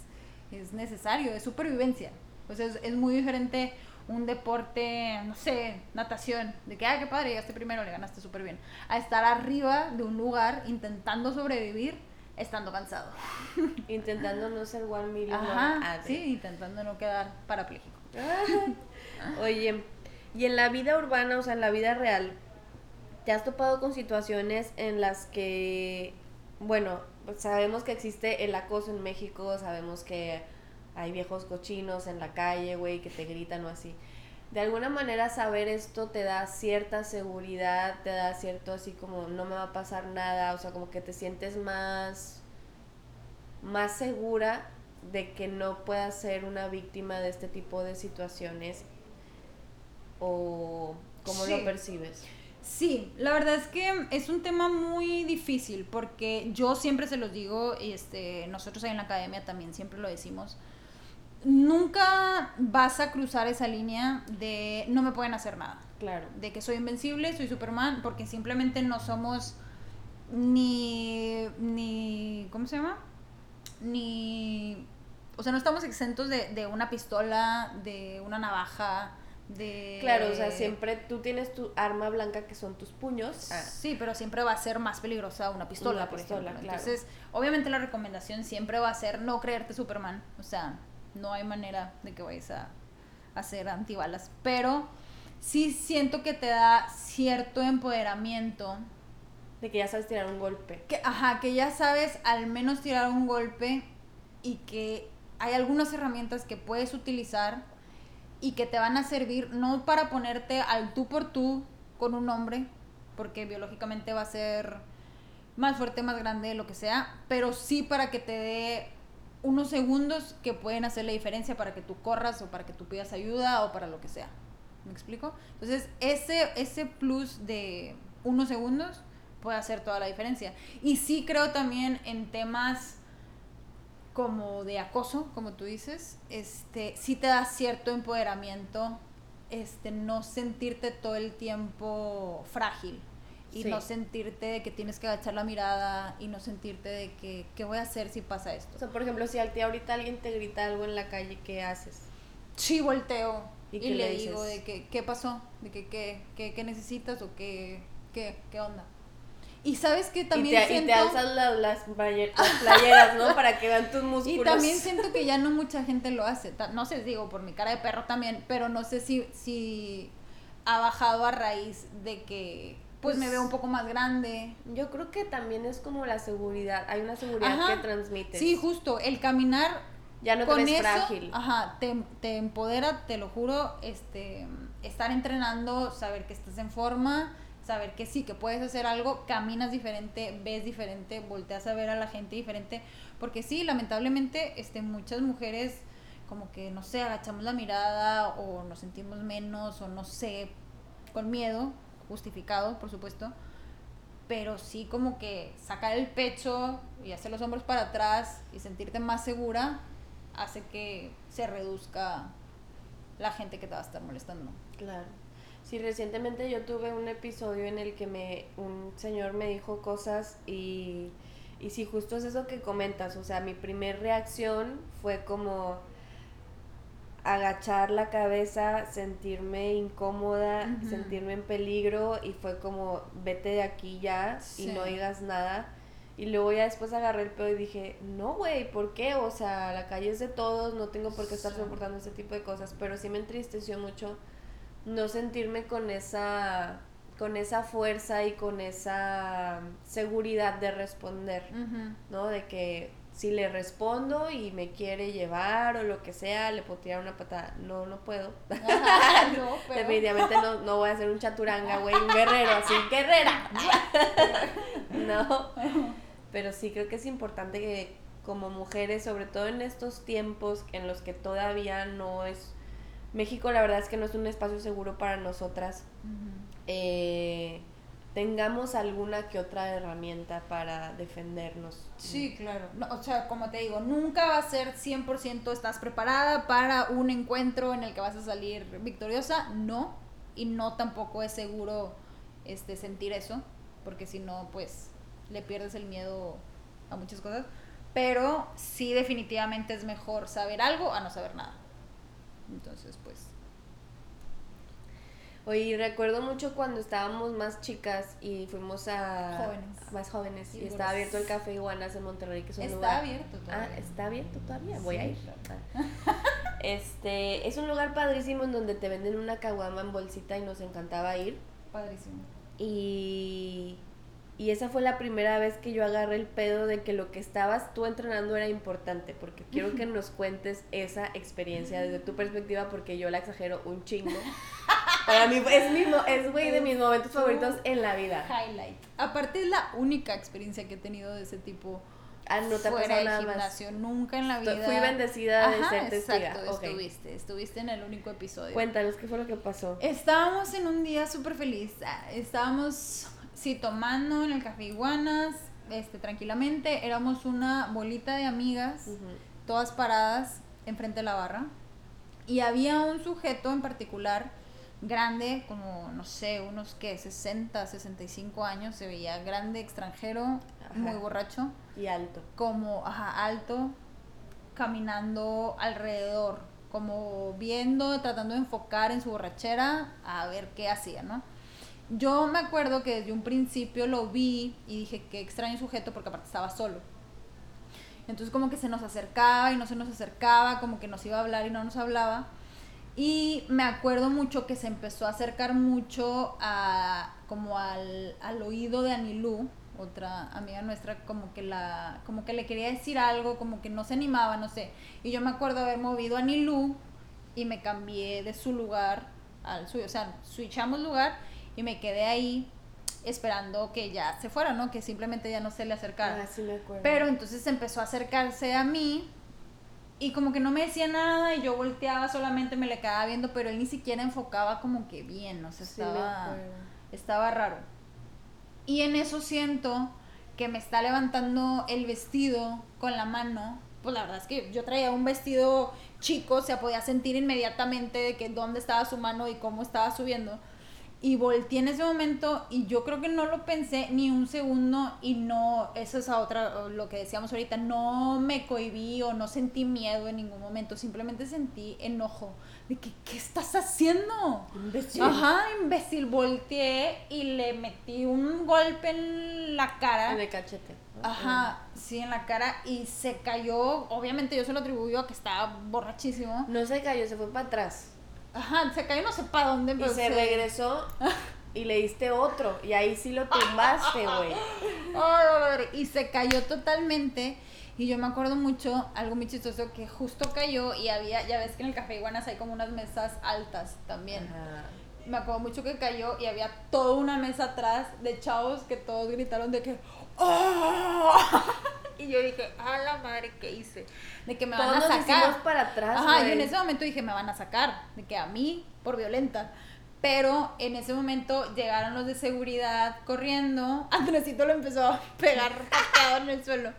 es necesario, es supervivencia. O sea, es, es, muy diferente un deporte, no sé, natación, de que, ah, qué padre, llegaste primero, le ganaste súper bien, a estar arriba de un lugar intentando sobrevivir estando cansado. Intentando no ser one million. Ajá, sí, intentando no quedar parapléjico. Oye, y en la vida urbana, o sea, en la vida real, ¿te has topado con situaciones en las que, bueno, sabemos que existe el acoso en México, sabemos que hay viejos cochinos en la calle, güey, que te gritan o así. De alguna manera saber esto te da cierta seguridad, te da cierto así como no me va a pasar nada, o sea, como que te sientes más más segura de que no puedas ser una víctima de este tipo de situaciones o cómo lo percibes? Sí, la verdad es que es un tema muy difícil porque yo siempre se los digo, este, nosotros ahí en la academia también siempre lo decimos, nunca vas a cruzar esa línea de no me pueden hacer nada. Claro. De que soy invencible, soy Superman, porque simplemente no somos ni, ni, ¿cómo se llama? Ni, o sea, no estamos exentos de, de una pistola, de una navaja, de... Claro, o sea, siempre tú tienes tu arma blanca que son tus puños. Ah. Sí, pero siempre va a ser más peligrosa una pistola, por ejemplo. Entonces, obviamente la recomendación siempre va a ser no creerte Superman. O sea, no hay manera de que vayas a hacer antibalas. Pero sí siento que te da cierto empoderamiento. De que ya sabes tirar un golpe. Que, ajá, que ya sabes al menos tirar un golpe y que hay algunas herramientas que puedes utilizar y que te van a servir no para ponerte al tú por tú con un hombre, porque biológicamente va a ser más fuerte, más grande, lo que sea, pero sí para que te dé unos segundos que pueden hacer la diferencia para que tú corras o para que tú pidas ayuda o para lo que sea. ¿Me explico? Entonces, ese, ese plus de unos segundos puede hacer toda la diferencia. Y sí creo también en temas como de acoso, como tú dices, este, sí te da cierto empoderamiento, este, no sentirte todo el tiempo frágil y no sentirte de que tienes que agachar la mirada y no sentirte de que qué voy a hacer si pasa esto. O sea, por ejemplo, si ahorita alguien te grita algo en la calle, ¿qué haces? Sí, volteo y, le, digo de que qué pasó, de que qué, necesitas o qué, qué, qué onda. Y sabes que también y te, siento... alzas las, playeras, ¿no? Para que vean tus músculos. Y también siento que ya no mucha gente lo hace. No sé, digo, por mi cara de perro también, pero no sé si, si ha bajado a raíz de que pues, me veo un poco más grande. Yo creo que también es como la seguridad. Hay una seguridad que transmites. Sí, justo. El caminar ya no te ves frágil. Ajá, te, te empodera, te lo juro, este, estar entrenando, saber que estás en forma saber que sí, que puedes hacer algo, caminas diferente, ves diferente, volteas a ver a la gente diferente, porque sí, lamentablemente, este, muchas mujeres como que, no sé, agachamos la mirada o nos sentimos menos o no sé, con miedo, justificado, por supuesto, pero sí como que sacar el pecho y hacer los hombros para atrás y sentirte más segura hace que se reduzca la gente que te va a estar molestando. Claro. Sí, recientemente yo tuve un episodio en el que me un señor me dijo cosas y, y sí, justo es eso que comentas, o sea, mi primer reacción fue como agachar la cabeza, sentirme incómoda, sentirme en peligro y fue como vete de aquí ya y no digas nada. Y luego ya después agarré el pedo y dije, no, güey, ¿por qué? O sea, la calle es de todos, no tengo por qué estar soportando ese tipo de cosas, pero sí me entristeció mucho no sentirme con esa con esa fuerza y con esa seguridad de responder, ¿no? De que si le respondo y me quiere llevar o lo que sea, le puedo tirar una patada. No, no puedo. no, Definitivamente no, no voy a ser un chaturanga, güey, un guerrero, así, guerrera. no. Pero sí creo que es importante que como mujeres, sobre todo en estos tiempos en los que todavía no es México la verdad es que no es un espacio seguro para nosotras. Eh, tengamos alguna que otra herramienta para defendernos. Sí, claro. No, o sea, como te digo, nunca va a ser 100% estás preparada para un encuentro en el que vas a salir victoriosa, no. Y no tampoco es seguro este, sentir eso, porque si no, pues le pierdes el miedo a muchas cosas. Pero sí definitivamente es mejor saber algo a no saber nada. Entonces, pues Oye, recuerdo mucho cuando estábamos más chicas y fuimos a... Jóvenes. Más jóvenes. Sí, y estaba abierto el Café Iguanas en Monterrey, que es un está lugar... abierto todavía. Ah, está abierto todavía. Voy a ir. claro. Ah. Este, es un lugar padrísimo en donde te venden una caguama en bolsita y nos encantaba ir. Padrísimo. Y, y esa fue la primera vez que yo agarré el pedo de que lo que estabas tú entrenando era importante, porque quiero que nos cuentes esa experiencia desde tu perspectiva, porque yo la exagero un chingo. Para mí es, mi, es güey, de mis momentos favoritos en la vida. Highlight. Aparte es la única experiencia que he tenido de ese tipo Ah, no te fuera nada más. gimnasio, nunca en la vida. fui bendecida de ser testiga. Exacto, Ok. estuviste, estuviste en el único episodio. Cuéntanos qué fue lo que pasó. Estábamos en un día súper feliz. Ah, Estábamos, sí, tomando en el Café Iguanas, este, tranquilamente. Éramos una bolita de amigas, todas paradas enfrente de la barra. Y había un sujeto en particular, grande, como, no sé, unos, ¿qué? 60, 65 años. Se veía grande, extranjero, Ajá. muy borracho Y alto. como ajá, alto, caminando alrededor, como viendo, tratando de enfocar en su borrachera a ver qué hacía, ¿no? Yo me acuerdo que desde un principio lo vi y dije, qué extraño sujeto, porque aparte estaba solo. Entonces como que se nos acercaba y no se nos acercaba, como que nos iba a hablar y no nos hablaba. Y me acuerdo mucho que se empezó a acercar mucho a como al, al oído de Anilú, otra amiga nuestra, como que la, como que le quería decir algo, como que no se animaba, no sé. Y yo me acuerdo haber movido a Anilú y me cambié de su lugar al suyo, o sea, switchamos lugar y me quedé ahí esperando que ya se fuera, ¿no? Que simplemente ya no se le acercara. Ah, sí me acuerdo. Pero entonces empezó a acercarse a mí y como que no me decía nada y yo volteaba solamente, me le quedaba viendo, pero él ni siquiera enfocaba como que bien, o sea, estaba, estaba raro. Y en eso siento que me está levantando el vestido con la mano. Pues la verdad es que yo traía un vestido chico, o sea, podía sentir inmediatamente de que dónde estaba su mano y cómo estaba subiendo. Y volteé en ese momento y yo creo que no lo pensé ni un segundo y no, eso es a otra, lo que decíamos ahorita, no me cohibí o no sentí miedo en ningún momento, simplemente sentí enojo de que, ¿qué estás haciendo? Imbécil. Ajá, imbécil, volteé y le metí un golpe en la cara. El cachete. Ajá, sí, en la cara y se cayó, obviamente yo se lo atribuyo a que estaba borrachísimo. No se cayó, se fue para atrás. Ajá, se cayó no sé para dónde, Y pero se regresó y le diste otro. Y ahí sí lo tumbaste, güey. Y se cayó totalmente. Y yo me acuerdo mucho, algo muy chistoso, que justo cayó y había, ya ves que en el Café Iguanas hay como unas mesas altas también. Ajá. Me acuerdo mucho que cayó y había toda una mesa atrás de chavos que todos gritaron de que ¡Oh! Y yo dije, a la madre, ¿qué hice? De que me Todos van a sacar. para atrás, Ajá, yo güey. en ese momento dije, me van a sacar, de que a mí, por violenta. Pero en ese momento llegaron los de seguridad corriendo. Andresito lo empezó a pegar pateado en el suelo.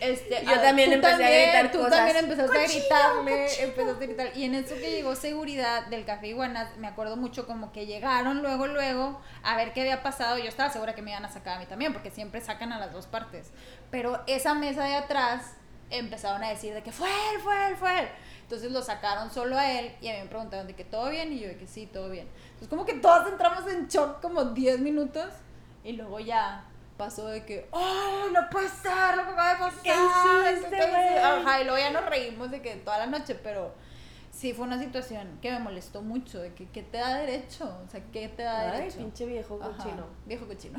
Este, Yo ah, también empecé a gritar Tú cosas. también empezaste a ¡Cochino, gritarle, empezaste a gritar. Y en eso que llegó seguridad del Café Iguanas, me acuerdo mucho como que llegaron luego, luego, a ver qué había pasado. Yo estaba segura que me iban a sacar a mí también, porque siempre sacan a las dos partes. Pero esa mesa de atrás empezaron a decir de que fue él, fue él, fue él. Entonces lo sacaron solo a él y a mí me preguntaron de que todo bien y yo de que sí, todo bien. Entonces como que todos entramos en shock como 10 minutos y luego ya pasó de que, ¡oh, no puede ser lo que acaba de pasar! ¿Qué hiciste, ¿Qué hice?" güey? Ajá, y luego ya nos reímos de que toda la noche, pero sí fue una situación que me molestó mucho, de que, ¿qué te da derecho? O sea, ¿qué te da Ay, derecho? pinche viejo Ajá, cochino. viejo cochino.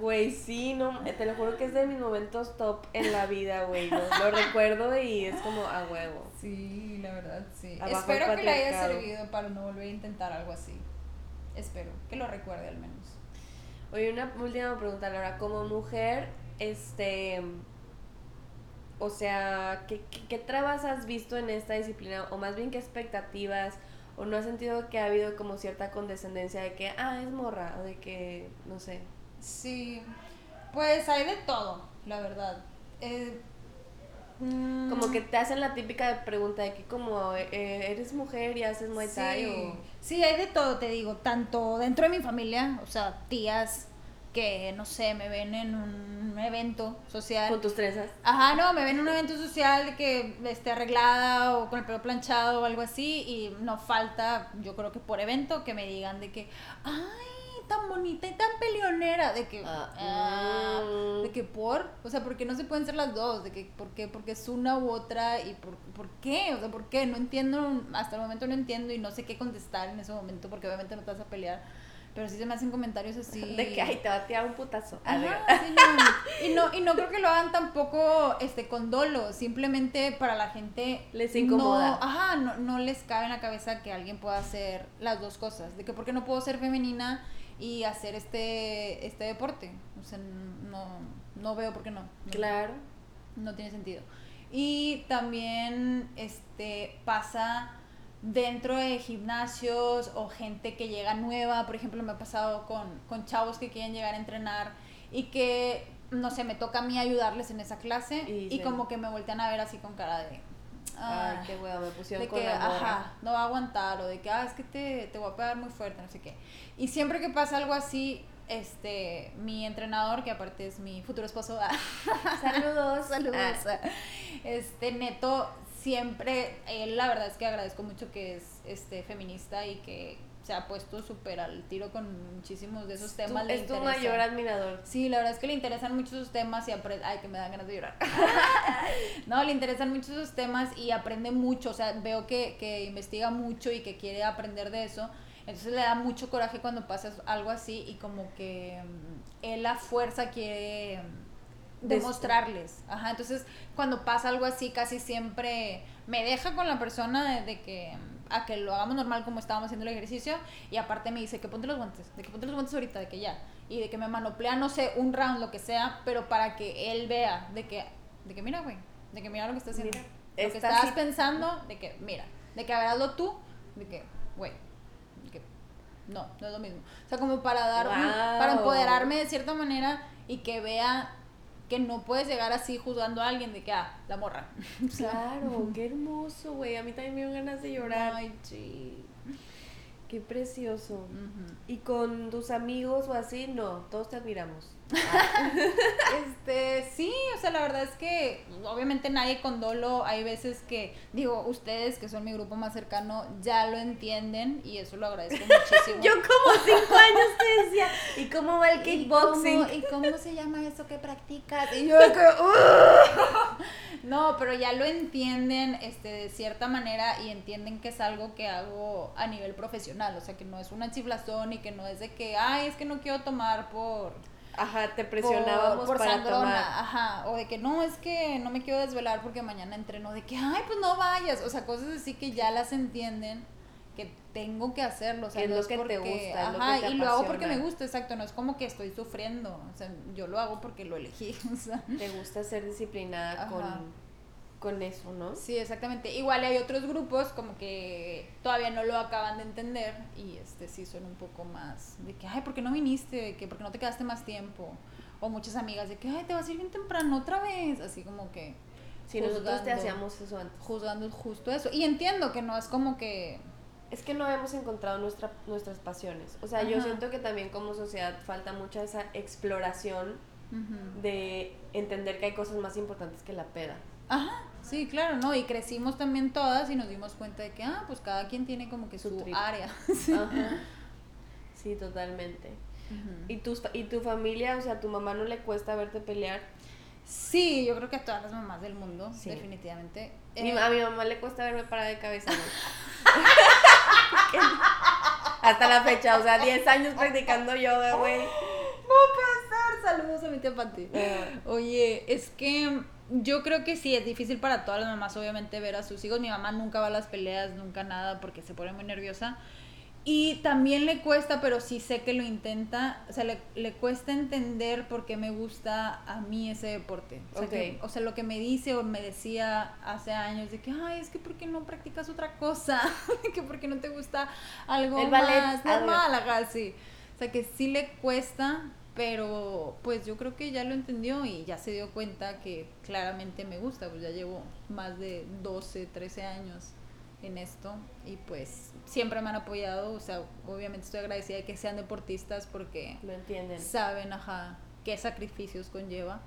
Güey, sí, no, te lo juro que es de mis momentos top en la vida, güey. Lo, lo recuerdo y es como a huevo. Sí, la verdad, sí. Abajo Espero que le haya servido para no volver a intentar algo así. Espero que lo recuerde al menos. Oye, una última pregunta, Laura. Como mujer, este. O sea, ¿qué, qué, qué trabas has visto en esta disciplina? O más bien, ¿qué expectativas o no has sentido que ha habido como cierta condescendencia de que, ah, es morra, o de que, no sé. Sí, pues hay de todo, la verdad. Eh, mm, Como que te hacen la típica pregunta de que como eh, eres mujer y haces Muay Thai sí. o... Sí, hay de todo, te digo, tanto dentro de mi familia, o sea, tías que, no sé, me ven en un evento social. Con tus trenzas. Ajá, no, me ven en un evento social de que esté arreglada o con el pelo planchado o algo así y no falta, yo creo que por evento, que me digan de que, ay, tan bonita y tan peleonera, de que, Ah, ah, mm. de que por, o sea, ¿por qué no se pueden ser las dos? De que, ¿por qué? Porque es una u otra y por, ¿por qué? O sea, ¿por qué? No entiendo, hasta el momento no entiendo y no sé qué contestar en ese momento porque obviamente no te vas a pelear. Pero sí se me hacen comentarios así. De que, ay, te va a tirar un putazo. De- Ajá, sí, no. Y no, y no creo que lo hagan tampoco este, con dolo, simplemente para la gente Les incomoda. No, ajá, no, no les cabe en la cabeza que alguien pueda hacer las dos cosas. De que porque no puedo ser femenina y hacer este, este deporte. O sea, no, no veo por qué no. No- Claro. no tiene sentido. Y también este pasa dentro de gimnasios o gente que llega nueva, por ejemplo, me ha pasado con, con chavos que quieren llegar a entrenar y que, no sé, me toca a mí ayudarles en esa clase Y y, como que me voltean a ver así con cara de... Ay, "Ah", qué huevo, me pusieron de con que, la ajá, no va a aguantar, o de que, ah, es que te, te voy a pegar muy fuerte, no sé qué. Y siempre que pasa algo así, este, mi entrenador, que aparte es mi futuro esposo, Saludos. saludos, Ah. este, neto, siempre, él la verdad es que agradezco mucho que es, este, feminista y que se ha puesto súper al tiro con muchísimos de esos Tú- temas. le es tu mayor admirador. Sí, la verdad es que le interesan mucho esos temas y aprende... Ay, que me dan ganas de llorar. no, le interesan mucho esos temas y aprende mucho. O sea, veo que, que investiga mucho y que quiere aprender de eso. Entonces le da mucho coraje cuando pasa algo así y como que mm, él a fuerza quiere demostrarles. Ajá, entonces cuando pasa algo así casi siempre me deja con la persona de, de que a que lo hagamos normal como estábamos haciendo el ejercicio y aparte me dice que ponte los guantes, de que ponte los guantes ahorita, de que ya y de que me manoplea no sé, un round lo que sea, pero para que él vea de que de que mira, güey, de que mira lo que estás haciendo. Mira, lo que así- pensando, de que mira, de que hazlo tú, de que, güey, no, no es lo mismo. O sea, como para dar, un- para empoderarme de cierta manera y que vea que no puedes llegar así juzgando a alguien de que, ah, la morra. Claro, qué hermoso, güey. A mí también me dieron ganas de llorar. Ay, sí. Qué precioso. ¿Y con tus amigos o así? No, todos te admiramos. Este, sí, o sea, la verdad es que obviamente nadie con dolo, hay veces que, digo, ustedes que son mi grupo más cercano ya lo entienden y eso lo agradezco muchísimo. Yo como cinco años te decía, ¿y cómo va el ¿Y kickboxing? cómo, ¿Y cómo se llama eso que practicas? Y yo que. No, pero ya lo entienden este, de cierta manera y entienden que es algo que hago a nivel profesional. O sea, que no es una chiflazón y que no es de que, ay, es que no quiero tomar por... Ajá, te presionábamos por, por para sangrona, tomar. ajá, o de que no, es que no me quiero desvelar porque mañana entreno, de que, ay, pues no vayas, o sea, cosas así que ya las entienden, que tengo que hacerlo, o sea, es no lo es que te porque, gusta, es lo ajá, que te y lo hago porque me gusta, exacto, no es como que estoy sufriendo, o sea, yo lo hago porque lo elegí, o sea. Te gusta ser disciplinada Ajá. con, con eso, ¿no? Sí, exactamente. Igual hay otros grupos como que todavía no lo acaban de entender y este sí son un poco más de que, ay, ¿por qué no viniste? De que, ¿por qué no te quedaste más tiempo? O muchas amigas de que, ay, te vas a ir bien temprano otra vez. Así como que Si nosotros te juzgando. hacíamos eso antes. juzgando justo eso. Y entiendo que no es como que... Es que no hemos encontrado nuestra, nuestras pasiones. O sea, yo siento que también como sociedad falta mucha esa exploración de entender que hay cosas más importantes que la peda. Ajá, sí, claro, ¿no? Y crecimos también todas y nos dimos cuenta de que, ah, pues cada quien tiene como que Su área. Ajá. Sí, totalmente. ¿Y, tus, ¿Y tu familia, o sea, a tu mamá no le cuesta verte pelear? Sí, yo creo que a todas las mamás del mundo, Sí. definitivamente. Mi- Eh, a mi mamá le cuesta verme parada de cabeza. Hasta la fecha, o sea, 10 años practicando yoga, güey. No puede ser. Saludos a mi tía Pati. Oye, es que yo creo que sí, es difícil para todas las mamás, obviamente, ver a sus hijos. Mi mamá nunca va a las peleas, nunca nada, porque se pone muy nerviosa. Y también le cuesta, pero sí sé que lo intenta, o sea, le, le cuesta entender por qué me gusta a mí ese deporte. O sea, que- Ok. o sea, lo que me dice o me decía hace años de que, ay, es que ¿por qué no practicas otra cosa? que ¿por qué no te gusta algo El ballet, más algo. normal? Ajá, sí. O sea, que sí le cuesta, pero pues yo creo que ya lo entendió y ya se dio cuenta que claramente me gusta, pues ya llevo más de 12, 13 años en esto y pues siempre me han apoyado, o sea, obviamente estoy agradecida de que sean deportistas porque Lo entienden. saben, ajá, qué sacrificios conlleva.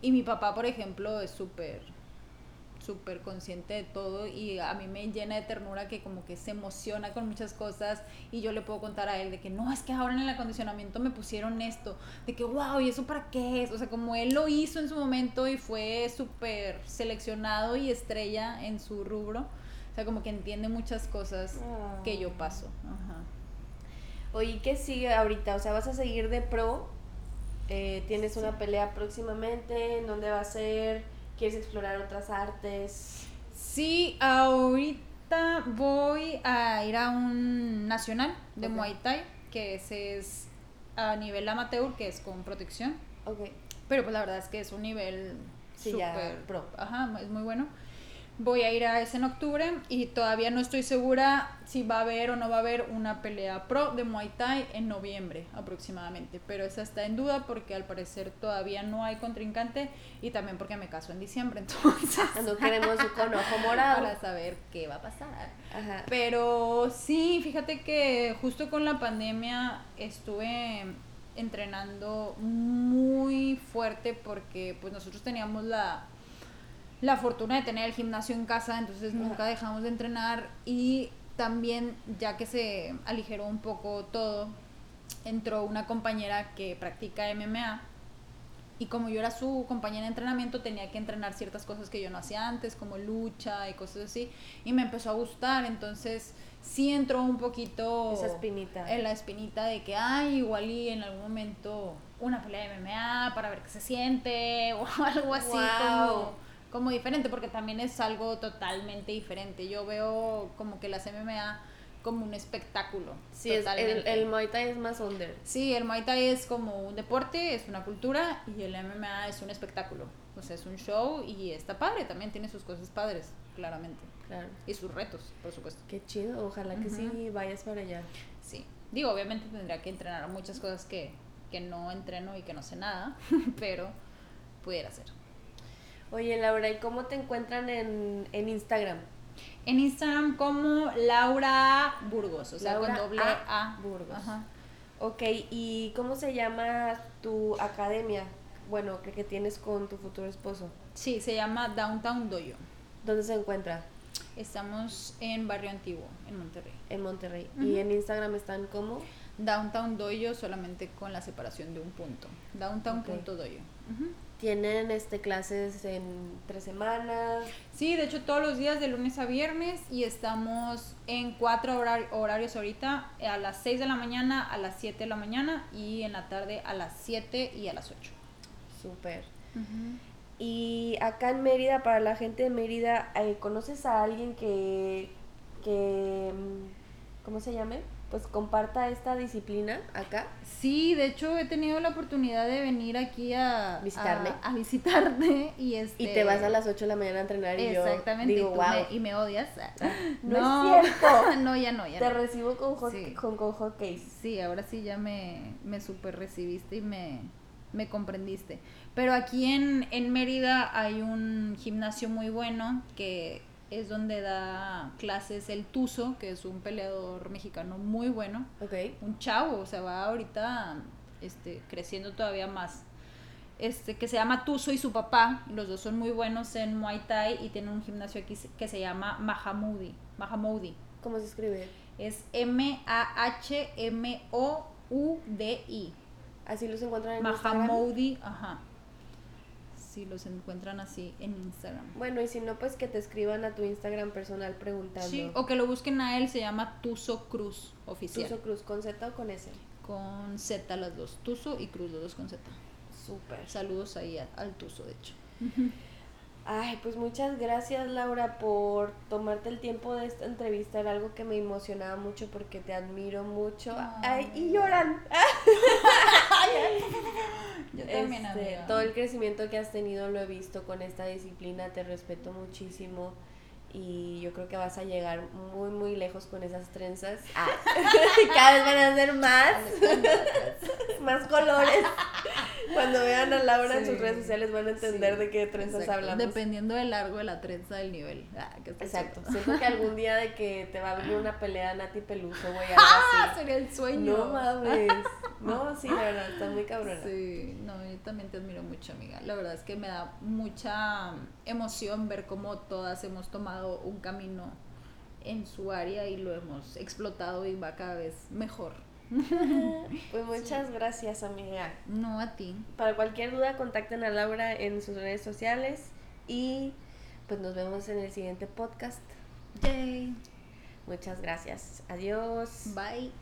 Y mi papá, por ejemplo, es súper, súper consciente de todo y a mí me llena de ternura que como que se emociona con muchas cosas y yo le puedo contar a él de que no, es que ahora en el acondicionamiento me pusieron esto, de que wow, ¿y eso para qué es? O sea, como él lo hizo en su momento y fue súper seleccionado y estrella en su rubro, o sea, como que entiende muchas cosas que yo Ah. paso. Ajá. Oye, ¿qué sigue ahorita? O sea, ¿vas a seguir de pro? Eh, ¿Tienes una pelea próximamente? ¿En dónde va a ser? ¿Quieres explorar otras artes? Sí, ahorita voy a ir a un nacional de. Muay Thai, que ese es a nivel amateur, que es con protección. Ok. Pero pues la verdad es que es un nivel Sí, ya súper pro. Ajá, es muy bueno. Voy a ir a ese en octubre y todavía no estoy segura si va a haber o no va a haber una pelea pro de Muay Thai en noviembre aproximadamente. Pero esa está en duda porque al parecer todavía no hay contrincante y también porque me caso en diciembre. Entonces, No queremos con ojo morado. para saber qué va a pasar. Ajá. Pero sí, fíjate que justo con la pandemia estuve entrenando muy fuerte porque pues nosotros teníamos la, la fortuna de tener el gimnasio en casa, entonces nunca dejamos de entrenar y también ya que se aligeró un poco todo, entró una compañera que practica MMA y como yo era su compañera de entrenamiento, tenía que entrenar ciertas cosas que yo no hacía antes, como lucha y cosas así. Y me empezó a gustar, entonces sí entró un poquito Esa espinita. en la espinita de que, ay, igual y en algún momento una pelea de MMA para ver qué se siente o algo así Wow. como, como diferente, porque también es algo totalmente diferente. Yo veo como que las MMA como un espectáculo. Sí, es, el, el Muay Thai es más under. Sí, el Muay Thai es como un deporte, es una cultura y el MMA es un espectáculo. O sea, es un show y está padre, también tiene sus cosas padres, claramente. Claro. Y sus retos, por supuesto. Qué chido. Ojalá que sí vayas para allá. Sí. Digo, obviamente tendría que entrenar muchas cosas que, que no entreno y que no sé nada, pero pudiera ser. Oye, Laura, ¿y cómo te encuentran en, en Instagram? En Instagram como Laura Burgos, o sea, Laura con doble A. A. Burgos. Ajá. Ok, ¿y cómo se llama tu academia? Bueno, que, que tienes con tu futuro esposo. Sí, se llama Downtown Dojo. ¿Dónde se encuentra? Estamos en Barrio Antiguo, en Monterrey. En Monterrey. ¿Y en Instagram están como? Downtown Dojo solamente con la separación de un punto. Downtown.dojo. Ujú. Tienen este clases en tres semanas. Sí, de hecho todos los días de lunes a viernes y estamos en cuatro horar- horarios ahorita, a las 6 de la mañana, a las 7 de la mañana y en la tarde a las 7 y a las 8. Súper. Y acá en Mérida, para la gente de Mérida, eh, ¿conoces a alguien que, que, mm, ¿cómo se llame? Pues comparta esta disciplina acá. Sí, de hecho he tenido la oportunidad de venir aquí a Visitarme. A, a visitarte y este Y te vas a las 8 de la mañana a entrenar y Exactamente, yo y, digo, tú wow, me, y me odias. no, es cierto. no, ya no, ya Te no. recibo con, hot, Sí. con, con hotcakes. Sí, ahora sí ya me, me super recibiste y me, me comprendiste. Pero aquí en, en Mérida hay un gimnasio muy bueno que es donde da clases el Tuzo, que es un peleador mexicano muy bueno. Un chavo, o sea, va ahorita este, creciendo todavía más. Este, que se llama Tuzo y su papá, los dos son muy buenos en Muay Thai y tienen un gimnasio aquí que se llama Mahamudi. Mahamudi. ¿Cómo se escribe? Es M-A-H-M-O-U-D-I. Así los encuentran en. Mahamoudi, ajá. Si los encuentran así en Instagram. Bueno, y si no, pues que te escriban a tu Instagram personal preguntando. Sí, o que lo busquen a él, se llama Tuzo Cruz oficial. Tuzo Cruz, ¿con Z o con S? Con Z las dos, Tuzo y Cruz los dos con Z. Súper. Saludos ahí a- al Tuzo, de hecho. Ay, pues muchas gracias Laura por tomarte el tiempo de esta entrevista. Era algo que me emocionaba mucho porque te admiro mucho. Ay, y lloran. Yo también, Este, todo el crecimiento que has tenido lo he visto con esta disciplina, te respeto muchísimo y yo creo que vas a llegar muy muy lejos con esas trenzas. Ah, cada vez van a ser más, más colores. Cuando vean a Laura en sus Sí. redes sociales van a entender Sí, de qué trenzas exacto. hablamos. Dependiendo del largo de la trenza del nivel. Ah, que está Exacto. Siento que algún día de que te va a abrir una pelea Nati Peluso, güey, Ah, así. sería el sueño. No mames. No, sí, la verdad, está muy cabrona. Sí, no, yo también te admiro mucho, amiga. La verdad es que me da mucha emoción ver cómo todas hemos tomado un camino en su área y lo hemos explotado y va cada vez mejor. Pues muchas gracias, amiga. No a ti. Para cualquier duda, contacten a Laura en sus redes sociales y pues nos vemos en el siguiente podcast. Yay. Muchas gracias. Adiós. Bye.